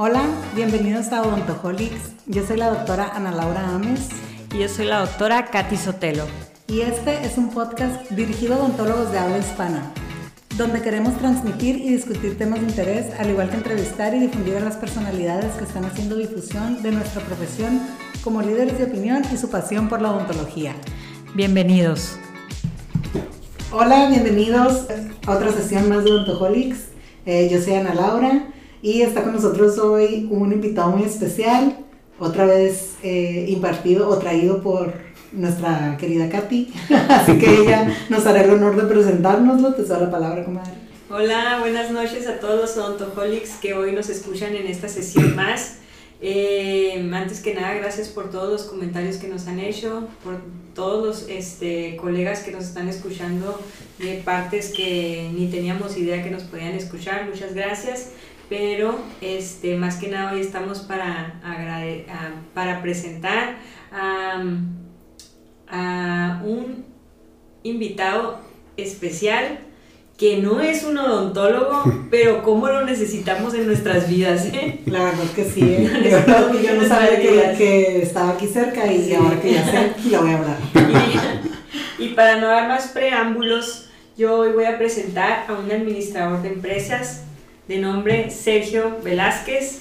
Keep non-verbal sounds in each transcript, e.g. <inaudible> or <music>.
Hola, bienvenidos a Odontoholics. Yo soy la doctora Ana Laura Ames. Y yo soy la doctora Katy Sotelo. Y este es un podcast dirigido a odontólogos de habla hispana, donde queremos transmitir y discutir temas de interés, al igual que entrevistar y difundir a las personalidades que están haciendo difusión de nuestra profesión como líderes de opinión y su pasión por la odontología. Bienvenidos. Hola, bienvenidos a otra sesión más de Odontoholics. Eh, yo soy Ana Laura y está con nosotros hoy un invitado muy especial, otra vez eh, impartido o traído por nuestra querida Katy. <laughs> Así que ella nos hará el honor de presentárnoslo. Te doy la palabra, comadre. Hola, buenas noches a todos los Odontoholics que hoy nos escuchan en esta sesión más. Eh, antes que nada, gracias por todos los comentarios que nos han hecho, por todos los este, colegas que nos están escuchando de partes que ni teníamos idea que nos podían escuchar. Muchas gracias. Pero este, más que nada hoy estamos para, para presentar a, a un invitado especial que no es un odontólogo, <laughs> pero cómo lo necesitamos en nuestras vidas. ¿eh? La verdad que sí. ¿eh? <laughs> Yo, yo, no sabía que, que, estaba aquí cerca y ahora que ya sé, <laughs> lo voy a hablar. Y, y, para no dar más preámbulos, yo hoy voy a presentar a un administrador de empresas de nombre Sergio Velázquez.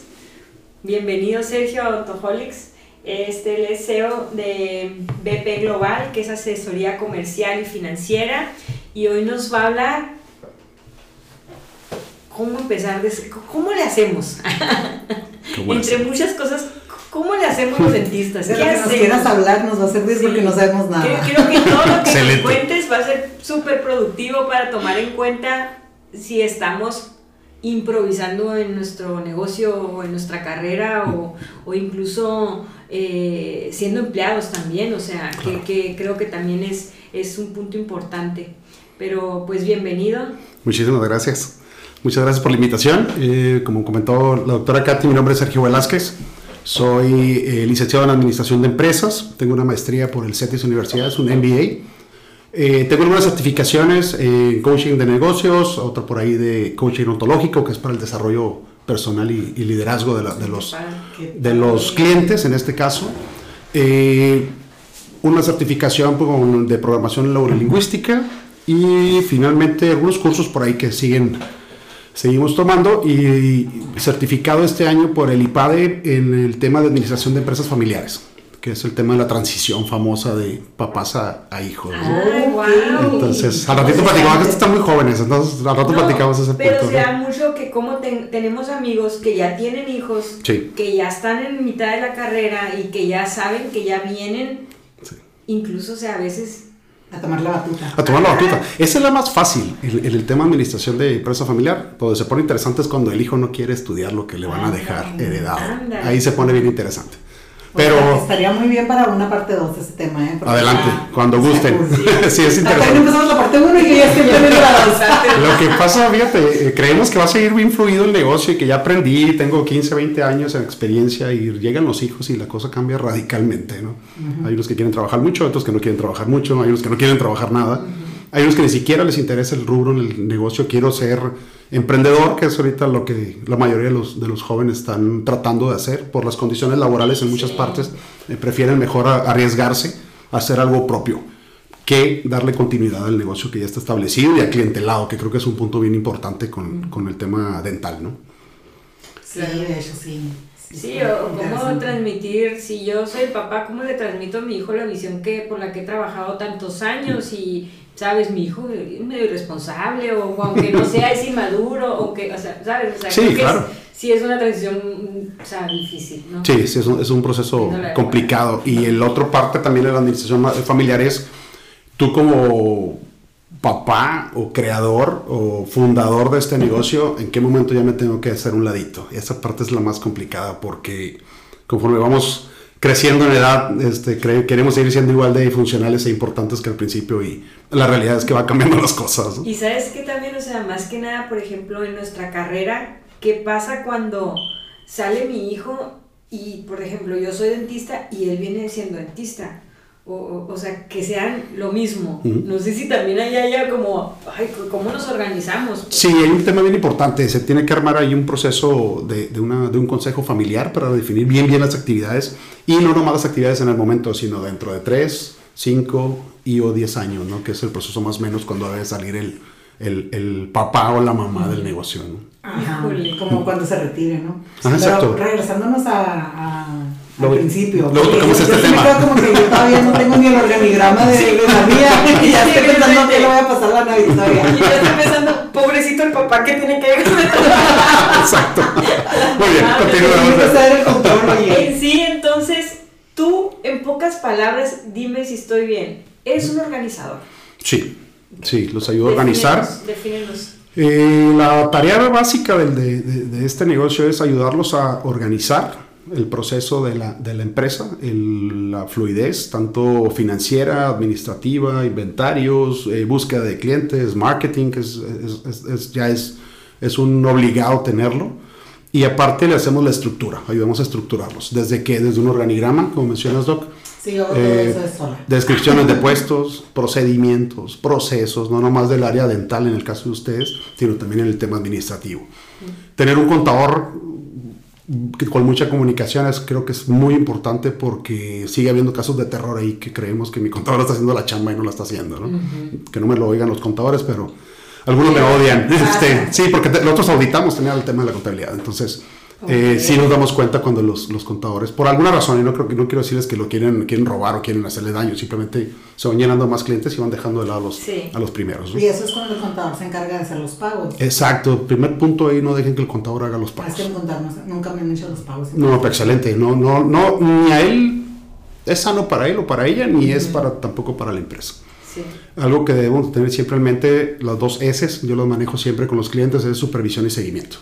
Bienvenido Sergio a Autoholics. Este es CEO de BP Global, que es asesoría comercial y financiera. Y hoy nos va a hablar cómo empezar, cómo le hacemos. <laughs> Entre muchas cosas, ¿cómo le hacemos los dentistas? ¿Qué que nos quieras hablar nos va a servir porque no sabemos nada. Creo, que todo lo que nos cuentes va a ser súper productivo para tomar en cuenta si estamos improvisando en nuestro negocio o en nuestra carrera o, o incluso eh, siendo empleados también, o sea, que, que, creo que también es, es un punto importante. Pero pues bienvenido. Muchísimas gracias. Muchas gracias por la invitación. Eh, como comentó la doctora Katy, mi nombre es Sergio Velázquez. Soy eh, licenciado en Administración de Empresas. Tengo una maestría por el CETIS Universidad, un MBA. Eh, tengo algunas certificaciones en coaching de negocios, otra por ahí de coaching ontológico, que es para el desarrollo personal y, liderazgo de, de, los, de los clientes, en este caso. una certificación de programación neurolingüística y finalmente algunos cursos por ahí que siguen seguimos tomando y certificado este año por el IPADE en el tema de administración de empresas familiares que es el tema de la transición famosa de papás a, hijos. Entonces, al ratito platicamos, que están muy jóvenes, entonces al rato platicamos ese pero punto. Pero se da mucho que como tenemos amigos que ya tienen hijos, que ya están en mitad de la carrera y que ya saben que ya vienen, incluso, o sea, a veces a tomar la batuta. A tomar la batuta. Esa es la más fácil, el, el, tema de administración de empresa familiar. Donde se pone interesante es cuando el hijo no quiere estudiar lo que le van a dejar heredado. Ahí se pone bien interesante. Pero estaría muy bien para una parte 2 ese tema, ¿eh? adelante, cuando gusten. <laughs> sí. es interesante. empezamos la parte 1 y ya estoy la <laughs> Lo que pasa, fíjate, eh, creemos que va a seguir bien fluido el negocio y que ya aprendí, tengo 15, 20 años en experiencia y llegan los hijos y la cosa cambia radicalmente, ¿no? Hay unos que quieren trabajar mucho, otros que no quieren trabajar mucho, hay unos que no quieren trabajar nada. Hay unos que ni siquiera les interesa el rubro en el negocio, quiero ser emprendedor, que es ahorita lo que la mayoría de los, de los jóvenes están tratando de hacer por las condiciones laborales en muchas partes, eh, prefieren mejor arriesgarse a hacer algo propio que darle continuidad al negocio que ya está establecido y a clientelado, que creo que es un punto bien importante con, con el tema dental, ¿no? Sí, de hecho sí. Sí, o cómo transmitir, si yo soy papá, ¿cómo le transmito a mi hijo la visión que por la que he trabajado tantos años y, sabes, mi hijo es medio irresponsable o, aunque no sea, es inmaduro o que, o sea, ¿sabes? O sea, sí, claro. Es, sí es una transición, o sea, difícil, ¿no? Sí, sí, es un, es un proceso complicado. Y el otro parte también de la administración familiar es tú como papá o creador o fundador de este negocio, ¿en qué momento ya me tengo que hacer un ladito? Y esa parte es la más complicada porque conforme vamos creciendo en edad, este, queremos seguir siendo igual de funcionales e importantes que al principio y la realidad es que va cambiando las cosas. Y sabes que también, o sea, más que nada, por ejemplo, en nuestra carrera, ¿qué pasa cuando sale mi hijo y, por ejemplo, yo soy dentista y él viene siendo dentista? O, o, o sea, que sean lo mismo. Ujú. No sé si también ahí haya como, ay, ¿cómo nos organizamos? Sí, hay un tema bien importante. Se tiene que armar ahí un proceso de, de una, de un consejo familiar para definir bien bien las actividades y no nomás las actividades en el momento, sino dentro de 3, 5 y o 10 años, ¿no? que es el proceso más o menos cuando debe salir el, el, el papá o la mamá del negocio. ¿no? Ajá, como cuando se retire, ¿no? Ajá, exacto. Pero regresándonos a, a- al principio. luego tocamos yo- este yo sí me tema. quedo como que yo todavía no tengo ni el organigrama de, de la mía. <laughs> y ya Sí, estoy pensando que le voy a pasar la Navidad Y todavía. yo estoy pensando, pobrecito el papá que tiene que <laughs> Exacto. Muy bien, Ah, continuamos. En sí, entonces, tú, en pocas palabras, dime si estoy bien. Eres un organizador. Sí, sí, los ayudo a organizar. Defínenos. Eh, la tarea básica del- de, de- de este negocio es ayudarlos a organizar el proceso de la, de la empresa, el- la fluidez, tanto financiera, administrativa, inventarios, eh, búsqueda de clientes, marketing, que es, es- es- ya es, es un obligado tenerlo. Y aparte le hacemos la estructura, ayudamos a estructurarlos. ¿Desde que Desde un organigrama, como mencionas, Doc. Sí, yo Eh, eso es sola. Descripciones de <laughs> puestos, procedimientos, procesos, no nomás del área dental en el caso de ustedes, sino también en el tema administrativo. Tener un contador con mucha comunicación es, creo que es muy importante porque sigue habiendo casos de terror ahí que creemos que mi contador está haciendo la chamba y no la está haciendo, ¿no? Que no me lo oigan los contadores, pero algunos me odian. Este, sí, porque te- nosotros auditamos también el tema de la contabilidad, entonces... eh, sí nos damos cuenta cuando los, los contadores, por alguna razón, y no creo que no quiero decirles que lo quieren, quieren robar o quieren hacerle daño, simplemente se van llenando más clientes y van dejando de lado a los, Sí. a los primeros. ¿no? Y eso es cuando el contador se encarga de hacer los pagos. Exacto, primer punto ahí, no dejen que el contador haga los Es pagos. que el contador no- nunca me han hecho los pagos. No, pero excelente, no, no, no, ni a él es sano para él o para ella, ni es para tampoco para la empresa. Sí. Algo que debemos tener siempre en mente, las dos S, yo los manejo siempre con los clientes, es supervisión y seguimiento.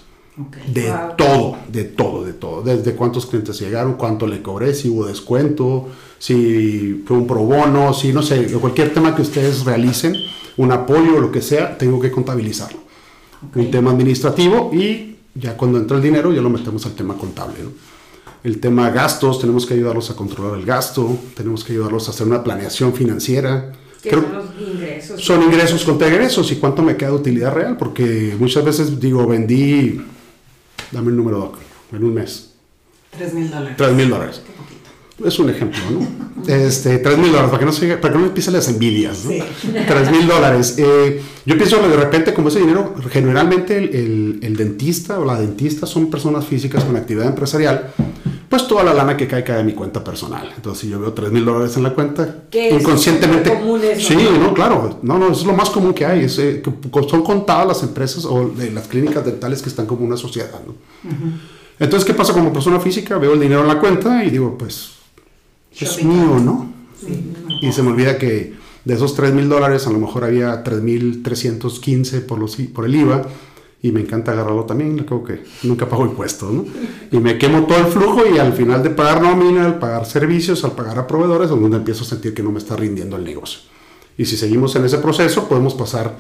De Wow. todo, de todo, de todo. Desde cuántos clientes llegaron, cuánto le cobré, si hubo descuento, si fue un pro bono, si no sé, cualquier tema que ustedes realicen, un apoyo o lo que sea, tengo que contabilizarlo. Un tema administrativo y ya cuando entra el dinero ya lo metemos al tema contable. ¿no? El tema gastos, tenemos que ayudarlos a controlar el gasto, tenemos que ayudarlos a hacer una planeación financiera. Creo- son los ingresos. son ingresos contra egresos y cuánto me queda de utilidad real, porque muchas veces digo, vendí, dame el número, Doc, en un mes, Tres mil dólares. 3 mil dólares. Es un ejemplo, ¿no? Este, 3 mil dólares, para que no, se, para que no empiecen las envidias, ¿no? 3 mil dólares. Eh, yo pienso que de repente, como ese dinero, generalmente el, el- el dentista o la dentista son personas físicas con actividad empresarial, pues toda la lana que cae cae en mi cuenta personal. Entonces, si yo veo 3 mil dólares en la cuenta, es inconscientemente. súper común eso, sí, ¿no? no, claro. No, no, es lo más común que hay. Es, eh, que son contadas las empresas o de las clínicas dentales que están como una sociedad, ¿no? Entonces, ¿qué pasa como persona física? Veo el dinero en la cuenta y digo, pues, es mío. ¿no? Sí. Y se me olvida que de esos 3 mil dólares a lo mejor había 3.315 por, los, i- por el IVA y me encanta agarrarlo también, creo que nunca pago impuestos, ¿no? Y me quemo todo el flujo y al final de pagar nómina, al pagar servicios, al pagar a proveedores, es donde empiezo a sentir que no me está rindiendo el negocio. Y si seguimos en ese proceso, podemos pasar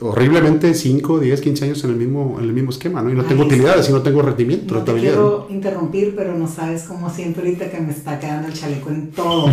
horriblemente 5, 10, 15 años en el mismo, en el mismo esquema, ¿no? Y no tengo utilidades y no tengo rendimiento, No te quiero interrumpir, pero no sabes cómo siento ahorita que me está quedando el chaleco en todo. <laughs>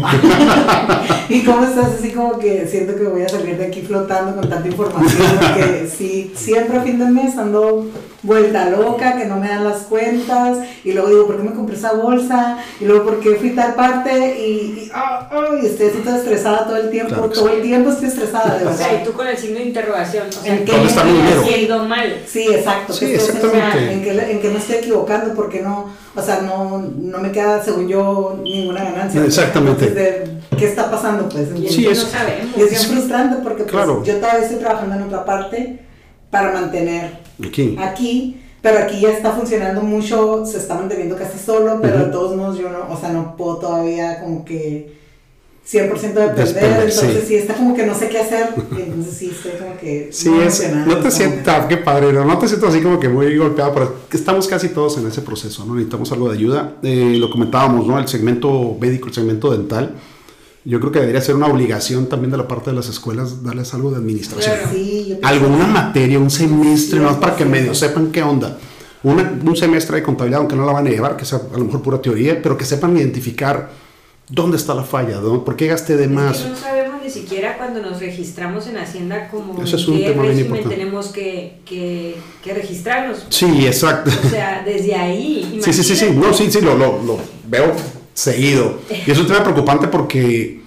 <laughs> y cómo estás así como que siento que voy a salir de aquí flotando con tanta información. Que sí, siempre a fin de mes ando vuelta loca, que no me dan las cuentas. Y luego digo, ¿por qué me compré esa bolsa? Y luego, ¿por qué fui tal parte? Y, y, ah, y estoy así toda estresada todo el tiempo. Claro todo sí. el tiempo estoy estresada, de O sea, y verdad. tú con el signo de interrogación. ¿En ¿qué qué ¿Dónde está mi estoy dinero? haciendo mal? Sí, exacto. Sí, que exactamente. En que, en que me estoy equivocando porque no, o sea, no, no me queda, según yo, ninguna ganancia. Exactamente. Entonces, ¿Qué está pasando? Pues Sí, es que es- no sabemos. y es bien frustrante porque pues, Claro. yo todavía estoy trabajando en otra parte para mantener Aquí. aquí, pero aquí ya está funcionando mucho, se está manteniendo casi solo, pero Ujú. de todos modos yo no, o sea, no puedo todavía como que 100% depender, Despender, entonces sí. sí. está como que no sé qué hacer, y entonces sí estoy como que... Sí, muy es, no te sientas, qué padre, no, no te sientas así como que muy golpeado, pero estamos casi todos en ese proceso, ¿no? Necesitamos algo de ayuda. Eh, lo comentábamos, ¿no? El segmento médico, el segmento dental, yo creo que debería ser una obligación también de la parte de las escuelas darles algo de administración. Claro. Sí, Alguna materia, un semestre, Sí, más para que sí. medio sepan qué onda. Una- un semestre de contabilidad, aunque no la van a llevar, que sea a lo mejor pura teoría, pero que sepan identificar ¿Dónde está la falla? ¿Dó- ¿Por qué gasté de Es más? que no sabemos ni siquiera cuando nos registramos en Hacienda como Ese es un qué tema bien régimen importante. tenemos que, que, que registrarnos. Sí, exacto. O sea, desde ahí. <laughs> Sí, sí, sí, sí, no, sí, sí, lo, lo, lo veo seguido. Y es un tema preocupante porque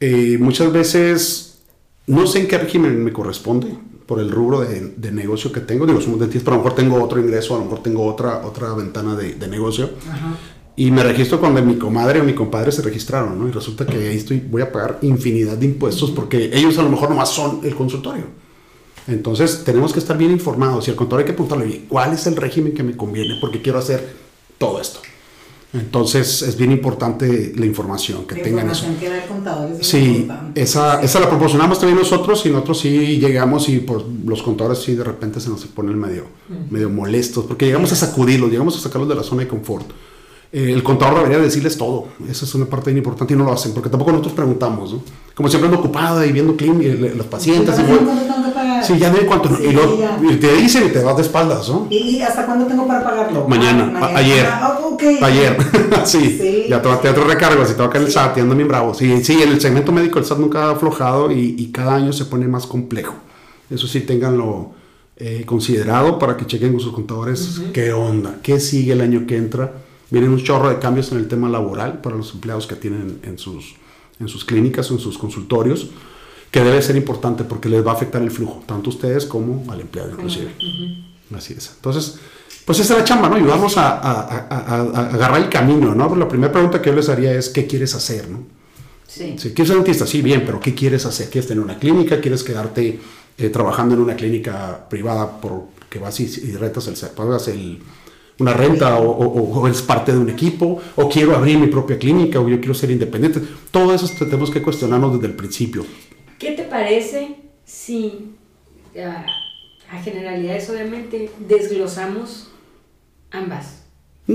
eh, muchas veces no sé en qué régimen me corresponde por el rubro de, de negocio que tengo. Digo, somos dentistas, pero a lo mejor tengo otro ingreso, a lo mejor tengo otra, otra ventana de, de negocio. Ajá. Y me registro cuando mi comadre o mi compadre se registraron, ¿no? Y resulta que ahí estoy, voy a pagar infinidad de impuestos porque ellos a lo mejor nomás son el consultorio. Entonces tenemos que estar bien informados y al contador hay que preguntarle, oye, ¿cuál es el régimen que me conviene? Porque quiero hacer todo esto. Entonces es bien importante la información, que La tengan eso. información que da el contador es Sí, esa, esa la proporcionamos también nosotros y nosotros sí llegamos y los contadores sí de repente se nos ponen medio, medio molestos porque llegamos a sacudirlos, llegamos a sacarlos de la zona de confort. Eh, el contador debería decirles todo, esa es una parte bien importante y no lo hacen porque tampoco nosotros preguntamos, ¿no? Como siempre ando ocupada y viendo clín- y le- los pacientes. Sí, y pero voy- ¿cuánto tengo que pagar? Sí, ya de cuánto. Sí, y, lo- y te dicen y te vas de espaldas, ¿no? ¿Y, y hasta cuándo tengo para pagarlo? Mañana, Ah, a- ayer. Ah, ok. Ayer, <laughs> sí, Sí. ya te, te otro recargo, si te va a caer el. SAT, y ando bien bravo. Sí, sí, en el segmento médico el SAT nunca ha aflojado y, y cada año se pone más complejo. Eso sí, ténganlo eh, considerado para que chequen con sus contadores qué onda, qué sigue el año que entra. Vienen un chorro de cambios en el tema laboral para los empleados que tienen en sus, en sus clínicas o en sus consultorios, que debe ser importante porque les va a afectar el flujo, tanto a ustedes como al empleado inclusive. Así es. Entonces, pues esa es la chamba, ¿no? Ayudarnos a, a- a- a- a agarrar el camino, ¿no? Pero la primera pregunta que yo les haría es, ¿qué quieres hacer, no? Sí. Quieres ser dentista, sí, bien, pero ¿qué quieres hacer? ¿Quieres tener una clínica? ¿Quieres quedarte eh, trabajando en una clínica privada porque vas y, y rentas el, pagas el, una renta o, o- o eres parte de un equipo? ¿O quiero abrir mi propia clínica? ¿O yo quiero ser independiente? Todo eso tenemos que cuestionarnos desde el principio. ¿Qué te parece si, a, a generalidades obviamente, desglosamos ambas?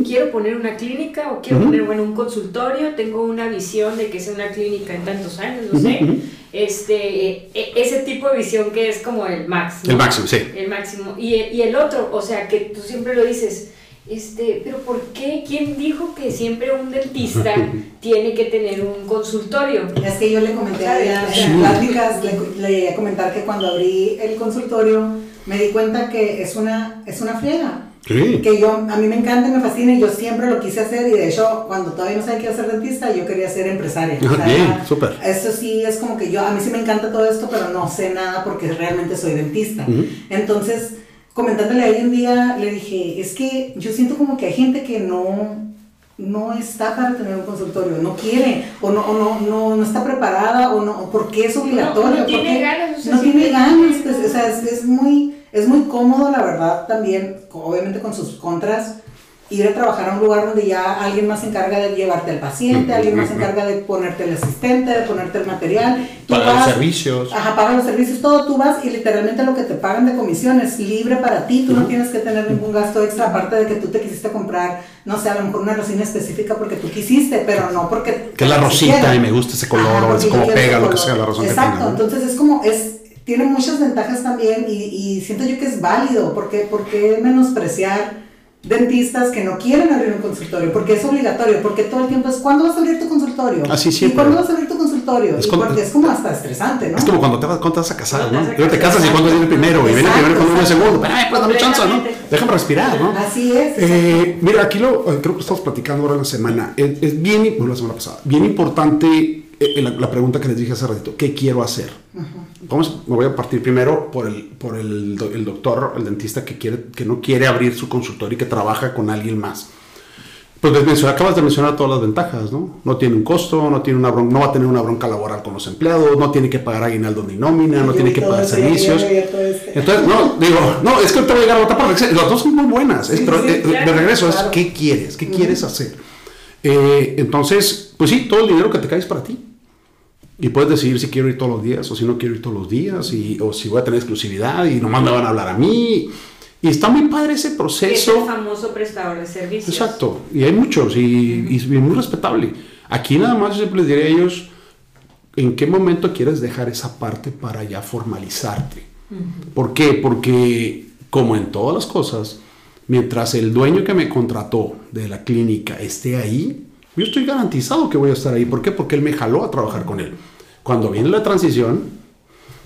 Quiero poner una clínica o quiero Ujú. poner, bueno, un consultorio, tengo una visión de que sea una clínica en tantos años, no Ujú, sé. ujú. Este, eh, e- ese tipo de visión que es como el máximo. El máximo, sí. El máximo. Y, y el otro, o sea, que tú siempre lo dices, este, pero ¿por qué? ¿Quién dijo que siempre un dentista <laughs> tiene que tener un consultorio? Es que yo le comenté a ella Sí. en pláticas, le, le llegué a comentar que cuando abrí el consultorio me di cuenta que es una, es una friega. Sí. Que yo, a mí me encanta y me fascina y yo siempre lo quise hacer y de hecho cuando todavía no sabía que iba a ser dentista yo quería ser empresaria. O sea, Bien, súper. Eso sí es como que yo, a mí sí me encanta todo esto pero no sé nada porque realmente soy dentista. Ujú. Entonces, comentándole a ella un día, le dije, es que yo siento como que hay gente que no, no está para tener un consultorio, no quiere, o no, o no, no, no está preparada, o no, o porque es obligatorio. no tiene porque ganas, o sea, no tiene ganas, pues, o sea, es, es muy, es muy cómodo, la verdad, también, obviamente con sus contras, ir a trabajar a un lugar donde ya alguien más se encarga de llevarte al paciente, alguien más se encarga de ponerte el asistente, de ponerte el material. Tú Pagar los servicios. Ajá, pagan los servicios, todo, tú vas y literalmente lo que te pagan de comisión es libre para ti, tú no tienes que tener ningún gasto extra, aparte de que tú te quisiste comprar, no sé, a lo mejor una resina específica porque tú quisiste, pero no porque... Que es la rosita y me gusta ese color, Ajá, o es como pega, lo que sea, la razón que Exacto, tenga. ¿no? entonces es como, es, tiene muchas ventajas también y, y siento yo que es válido, porque, porque menospreciar dentistas que no quieren abrir un consultorio, porque es obligatorio, porque todo el tiempo es, ¿cuándo vas a abrir tu consultorio? Así ¿Y siempre. cuándo vas a abrir tu consultorio? Es y como- porque es como hasta estresante, ¿no? Es como cuando te vas, cuando te vas a casar, Cuando ¿no? te vas a Luego te casar. casas y cuando viene el primero, y viene el primero y cuando viene el segundo. Pero, ay, pues dame chance, ¿no? Déjame respirar, ¿no? Así es. Eh, mira, aquí lo eh, creo que estamos platicando ahora en la semana. Es, es bien, bueno, la semana pasada, bien importante la, la pregunta que les dije hace ratito: ¿qué quiero hacer? Vamos, me voy a partir primero por el, por el, el doctor, el dentista que, quiere, que no quiere abrir su consultorio y que trabaja con alguien más. Pues les acabas de mencionar todas las ventajas, ¿no? No tiene un costo, no, tiene una bron- no va a tener una bronca laboral con los empleados, no tiene que pagar aguinaldo ni nómina, no Yo tiene que pagar servicios. este. Entonces, no, digo, no, es que ahorita voy a llegar a otra parte. Las dos son muy buenas, es- Sí, pero sí, eh, claro, de regreso claro. es qué quieres, qué quieres hacer. Eh, entonces, pues sí, todo el dinero que te cae es para ti. Y puedes decidir si quiero ir todos los días o si no quiero ir todos los días, y, o si voy a tener exclusividad y nomás me van a hablar a mí. Y está muy padre ese Es el proceso. famoso prestador de servicios. Exacto, y hay muchos y, y es muy respetable. Aquí nada más yo siempre les diría a ellos, ¿en qué momento quieres dejar esa parte para ya formalizarte? ¿Por qué? Porque como en todas las cosas, mientras el dueño que me contrató de la clínica esté ahí, yo estoy garantizado que voy a estar ahí. ¿Por qué? Porque él me jaló a trabajar con él. Cuando viene la transición,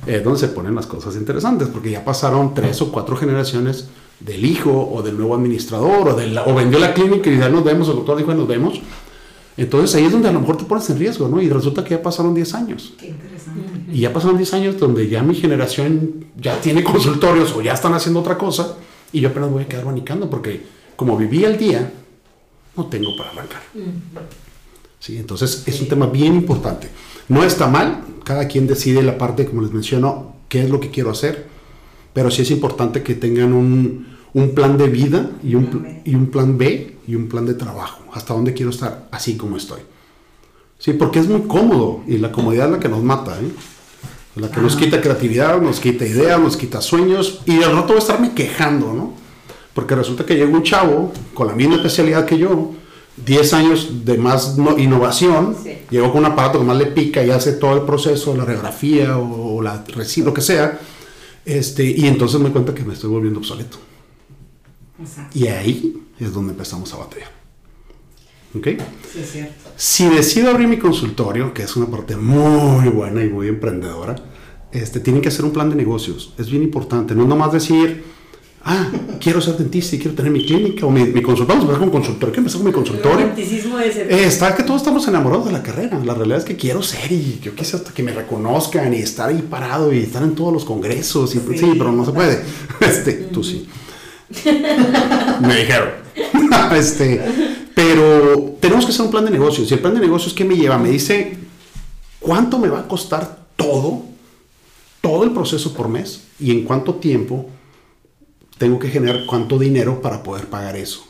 es donde se ponen las cosas interesantes, porque ya pasaron tres o cuatro generaciones del hijo o del nuevo administrador o, de la- o vendió la clínica y ya nos vemos, el doctor dijo nos vemos. Entonces ahí es donde a lo mejor te pones en riesgo, ¿no? Y resulta que ya pasaron 10 años. Qué interesante. Y ya pasaron 10 años donde ya mi generación ya tiene consultorios o ya están haciendo otra cosa y yo apenas voy a quedar abanicando porque como viví al día, no tengo para arrancar. Sí, entonces es un tema bien importante. No está mal, cada quien decide la parte, como les menciono, qué es lo que quiero hacer, pero sí es importante que tengan un, un plan de vida y un, Plan pl- B. y un plan B y un plan de trabajo, hasta dónde quiero estar así como estoy. Sí, porque es muy cómodo y la comodidad es la que nos mata, ¿eh? La que nos quita creatividad, nos quita ideas, nos quita sueños y al rato voy a estarme quejando, ¿no? Porque resulta que llega un chavo con la misma especialidad que yo, 10 años de más no- innovación, Sí. llegó con un aparato que más le pica y hace todo el proceso, la radiografía o, la reci- lo que sea, este, y entonces me cuenta que me estoy volviendo obsoleto. Exacto. Y ahí es donde empezamos a batallar. ¿Ok? Sí, es cierto. Si decido abrir mi consultorio, que es una parte muy buena y muy emprendedora, este, tienen que hacer un plan de negocios. Es bien importante. No es nomás decir, ah, quiero ser dentista y quiero tener mi clínica o mi, mi consultorio. Vamos a empezar con consultorio. ¿Qué empezar con mi consultorio? Eh, está que todos estamos enamorados de la carrera. La realidad es que quiero ser y yo quise hasta que me reconozcan y estar ahí parado y estar en todos los congresos. Y, sí. Sí. pero no se puede. Este, tú sí. <laughs> me dijeron. <laughs> este, pero tenemos que hacer un plan de negocios. Y el plan de negocios, ¿qué me lleva? Me dice cuánto me va a costar todo, todo el proceso por mes y en cuánto tiempo tengo que generar cuánto dinero para poder pagar eso.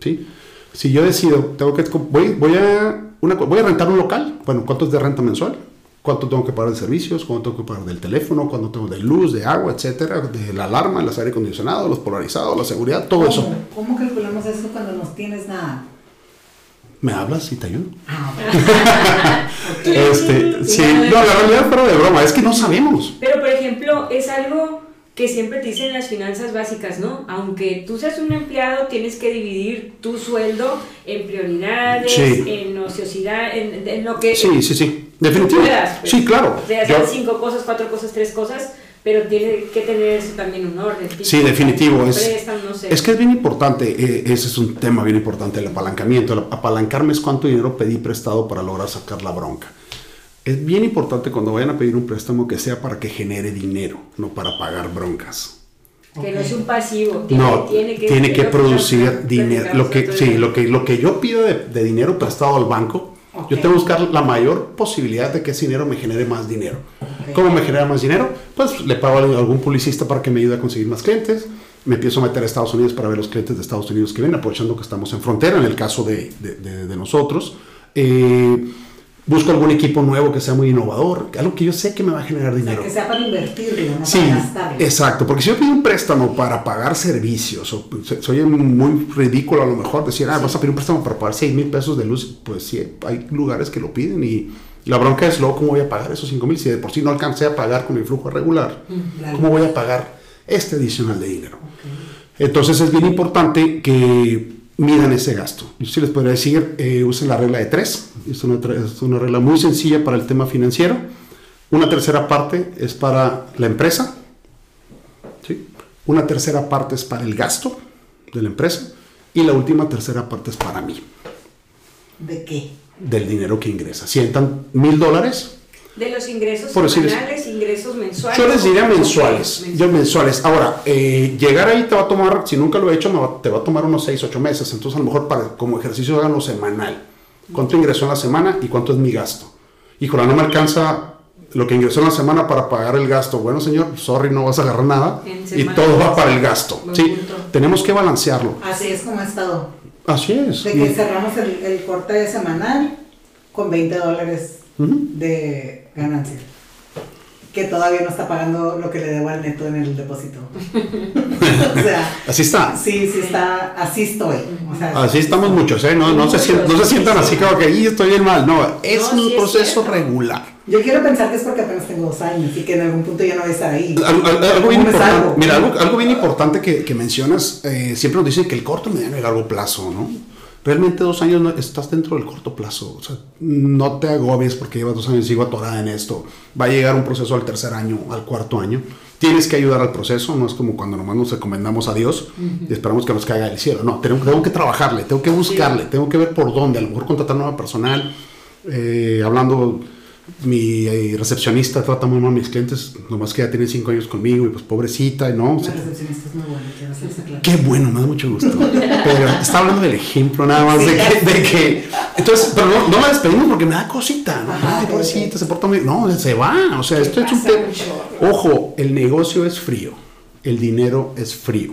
¿sí? Si yo decido, tengo que, voy, voy, a, una, voy a rentar un local, bueno, ¿cuánto es de renta mensual? ¿Cuánto tengo que pagar de servicios? ¿Cuánto tengo que pagar del teléfono? ¿Cuánto tengo de luz, de agua, etcétera? De la alarma, el aire acondicionado, los polarizados, la seguridad, todo eso. ¿Cómo, ¿Cómo eso cuando no tienes nada? ¿Me hablas y te ayudo? Ah. <laughs> <laughs> Este, Sí, no, la realidad pero de broma, es que no sabemos. Pero, por ejemplo, es algo que siempre te dicen las finanzas básicas, ¿no? Aunque tú seas un empleado, tienes que dividir tu sueldo en prioridades, Sí. en ociosidad, en, en lo que Sí, sí, sí, definitivo. puedas. pues. Sí, claro. De hacer Yo- cinco cosas, cuatro cosas, tres cosas, pero tiene que tener eso también un orden. Sí, definitivo. Es, Préstamo, no sé. es que es bien importante, eh, ese es un tema bien importante, el apalancamiento. El apalancarme es cuánto dinero pedí prestado para lograr sacar la bronca. Es bien importante cuando vayan a pedir un préstamo que sea para que genere dinero, no para pagar broncas. Que no Ok. es un pasivo. Tiene, no, tiene que, tiene que producir dinero. Lo que, sí, lo que, lo que yo pido de, de dinero prestado al banco, Yo tengo que buscar la mayor posibilidad de que ese dinero me genere más dinero. ¿Cómo me genera más dinero? Pues le pago a algún publicista para que me ayude a conseguir más clientes. Me empiezo a meter a Estados Unidos para ver los clientes de Estados Unidos que vienen, aprovechando que estamos en frontera, en el caso de, de- de- de nosotros. Eh, busco algún equipo nuevo que sea muy innovador, algo que yo sé que me va a generar O sea, dinero. que sea para invertirlo, no Sí, para gastarlo. exacto, porque si yo pido un préstamo para pagar servicios, o soy muy ridículo a lo mejor decir, ah, vas a pedir un préstamo para pagar 6 mil pesos de luz, pues sí, hay lugares que lo piden y la bronca es luego cómo voy a pagar esos 5 mil si de por sí no alcancé a pagar con el flujo regular, La ¿cómo voy a pagar este adicional de dinero? Entonces es bien importante que midan ese gasto. Yo sí les podría decir, eh, usen la regla de tres. Es una, es una regla muy sencilla para el tema financiero. Una tercera parte es para la empresa. ¿sí? Una tercera parte es para el gasto de la empresa. Y la última tercera parte es para mí, ¿De qué? del dinero que ingresa. Si entran mil dólares, De los ingresos Por decir- semanales, ingresos mensuales. Yo les diría mensuales. Yo mensuales. Ahora, eh, llegar ahí te va a tomar, si nunca lo he hecho, me va- te va a tomar unos 6, 8 meses. Entonces, a lo mejor para, como ejercicio háganlo semanal. ¿Cuánto ingresó en la semana y cuánto es mi gasto? Híjole, no me alcanza lo que ingresó en la semana para pagar el gasto. Bueno, señor, sorry, no vas a agarrar nada. Y todo va para el gasto. Sí, punto. tenemos que balancearlo. Así es como ha estado. Así es. De que cerramos el, el corte semanal con 20 dólares De ganancia. Que todavía no está pagando lo que le debo al neto en el depósito. <laughs> o sea, Así está. sí, sí está, así estoy. O sea, Así estamos muchos, ¿eh? No, no, se, sien- no se sientan así como que "Ih, estoy bien mal. No, es No, un sí proceso regular. Yo quiero pensar que es porque apenas tengo dos años y que en algún punto ya no voy a estar ahí. Al- al- algo, bien mira, algo, algo bien importante que, que mencionas, eh, siempre nos dicen que el corto, mediano y largo plazo, ¿no? Realmente dos años no, estás dentro del corto plazo. O sea, no te agobies porque llevas dos años y sigo atorada en esto. Va a llegar un proceso al tercer año, al cuarto año. Tienes que ayudar al proceso, no es como cuando nomás nos encomendamos a Dios y esperamos que nos caiga del cielo. No, tengo, tengo que trabajarle, tengo que buscarle, tengo que ver por dónde. A lo mejor contratar nueva personal, eh, hablando mi eh, recepcionista trata muy mal a mis clientes, nomás que ya tiene cinco años conmigo y pues pobrecita, ¿no? La recepcionista es muy buena, quiero hacer esa clase. Qué bueno, me da mucho gusto. Pero está hablando del ejemplo nada más de, que, de que- Entonces, pero no, no la despedimos porque me da cosita. ¿no? Ajá, Ay, pobrecita, se porta muy... No, se va. O sea, esto es un mucho. Ojo, el negocio es frío. El dinero es frío.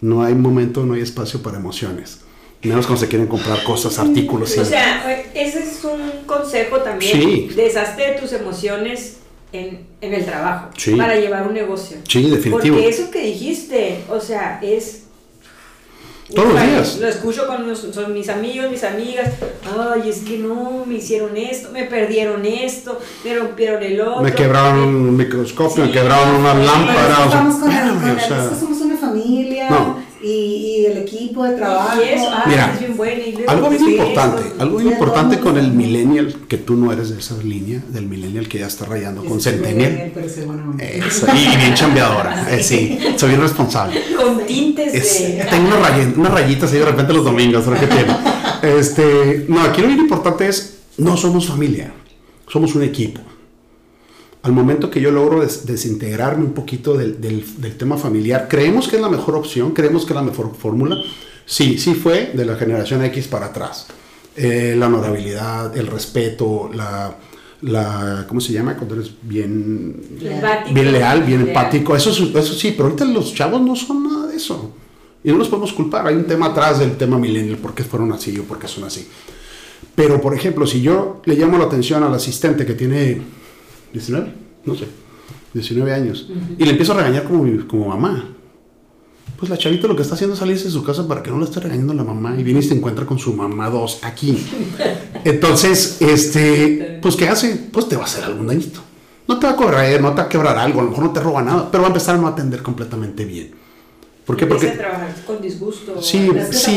No hay momento, no hay espacio para emociones. Menos cuando se quieren comprar cosas, artículos. y- O sea, ese es un consejo también. Sí. Deshazte de tus emociones en, en el trabajo Sí. para llevar un negocio. Sí, definitivo. Porque eso que dijiste, o sea, es... Todos los días. Lo escucho con los- son mis amigos, mis amigas. Ay, es que no, me hicieron esto, me perdieron esto, me rompieron el otro. Me quebraron un microscopio, me Sí. quebraron una lámpara. o sea, con, el, con o el- sea, es que somos una familia No. Y, y el equipo de trabajo. Y eso, ah, Mira, es bien bueno. y luego Algo bien importante, algo bien importante todo con el millennial, que tú no eres de esa línea, del millennial que ya está rayando con centennial. Bueno, Eso, y bien chambeadora, <laughs> eh, sí, soy bien responsable. Con tintes Es- de... tengo unas rayi- unas rayitas ahí de repente los domingos, ¿sabes qué tiene? <laughs> Este, no, aquí lo bien importante es, no somos familia, somos un equipo. Al momento que yo logro des- desintegrarme un poquito del, del- del tema familiar, creemos que es la mejor opción, creemos que es la mejor fórmula. Sí, sí fue de la generación X para atrás. Eh, la honorabilidad, el respeto, la, la, ¿cómo se llama? Cuando eres bien Empático. bien leal, bien Leal. empático. Eso, es- eso sí, pero ahorita los chavos no son nada de eso. Y no los podemos culpar. Hay un tema atrás del tema millennial, por qué fueron así o por qué son así. Pero, por ejemplo, si yo le llamo la atención al asistente que tiene 19, no sé, 19 años, y le empiezo a regañar como, mi- como mamá, pues la chavita lo que está haciendo es salirse de su casa para que no le esté regañando la mamá y viene y se encuentra con su mamá dos aquí. <laughs> Entonces, este, pues ¿qué hace? Pues te va a hacer algún dañito. No te va a correr, no te va a quebrar algo, a lo mejor no te roba nada, pero va a empezar a no atender completamente bien. ¿Por qué? Porque... trabajar con disgusto. Sí, sí.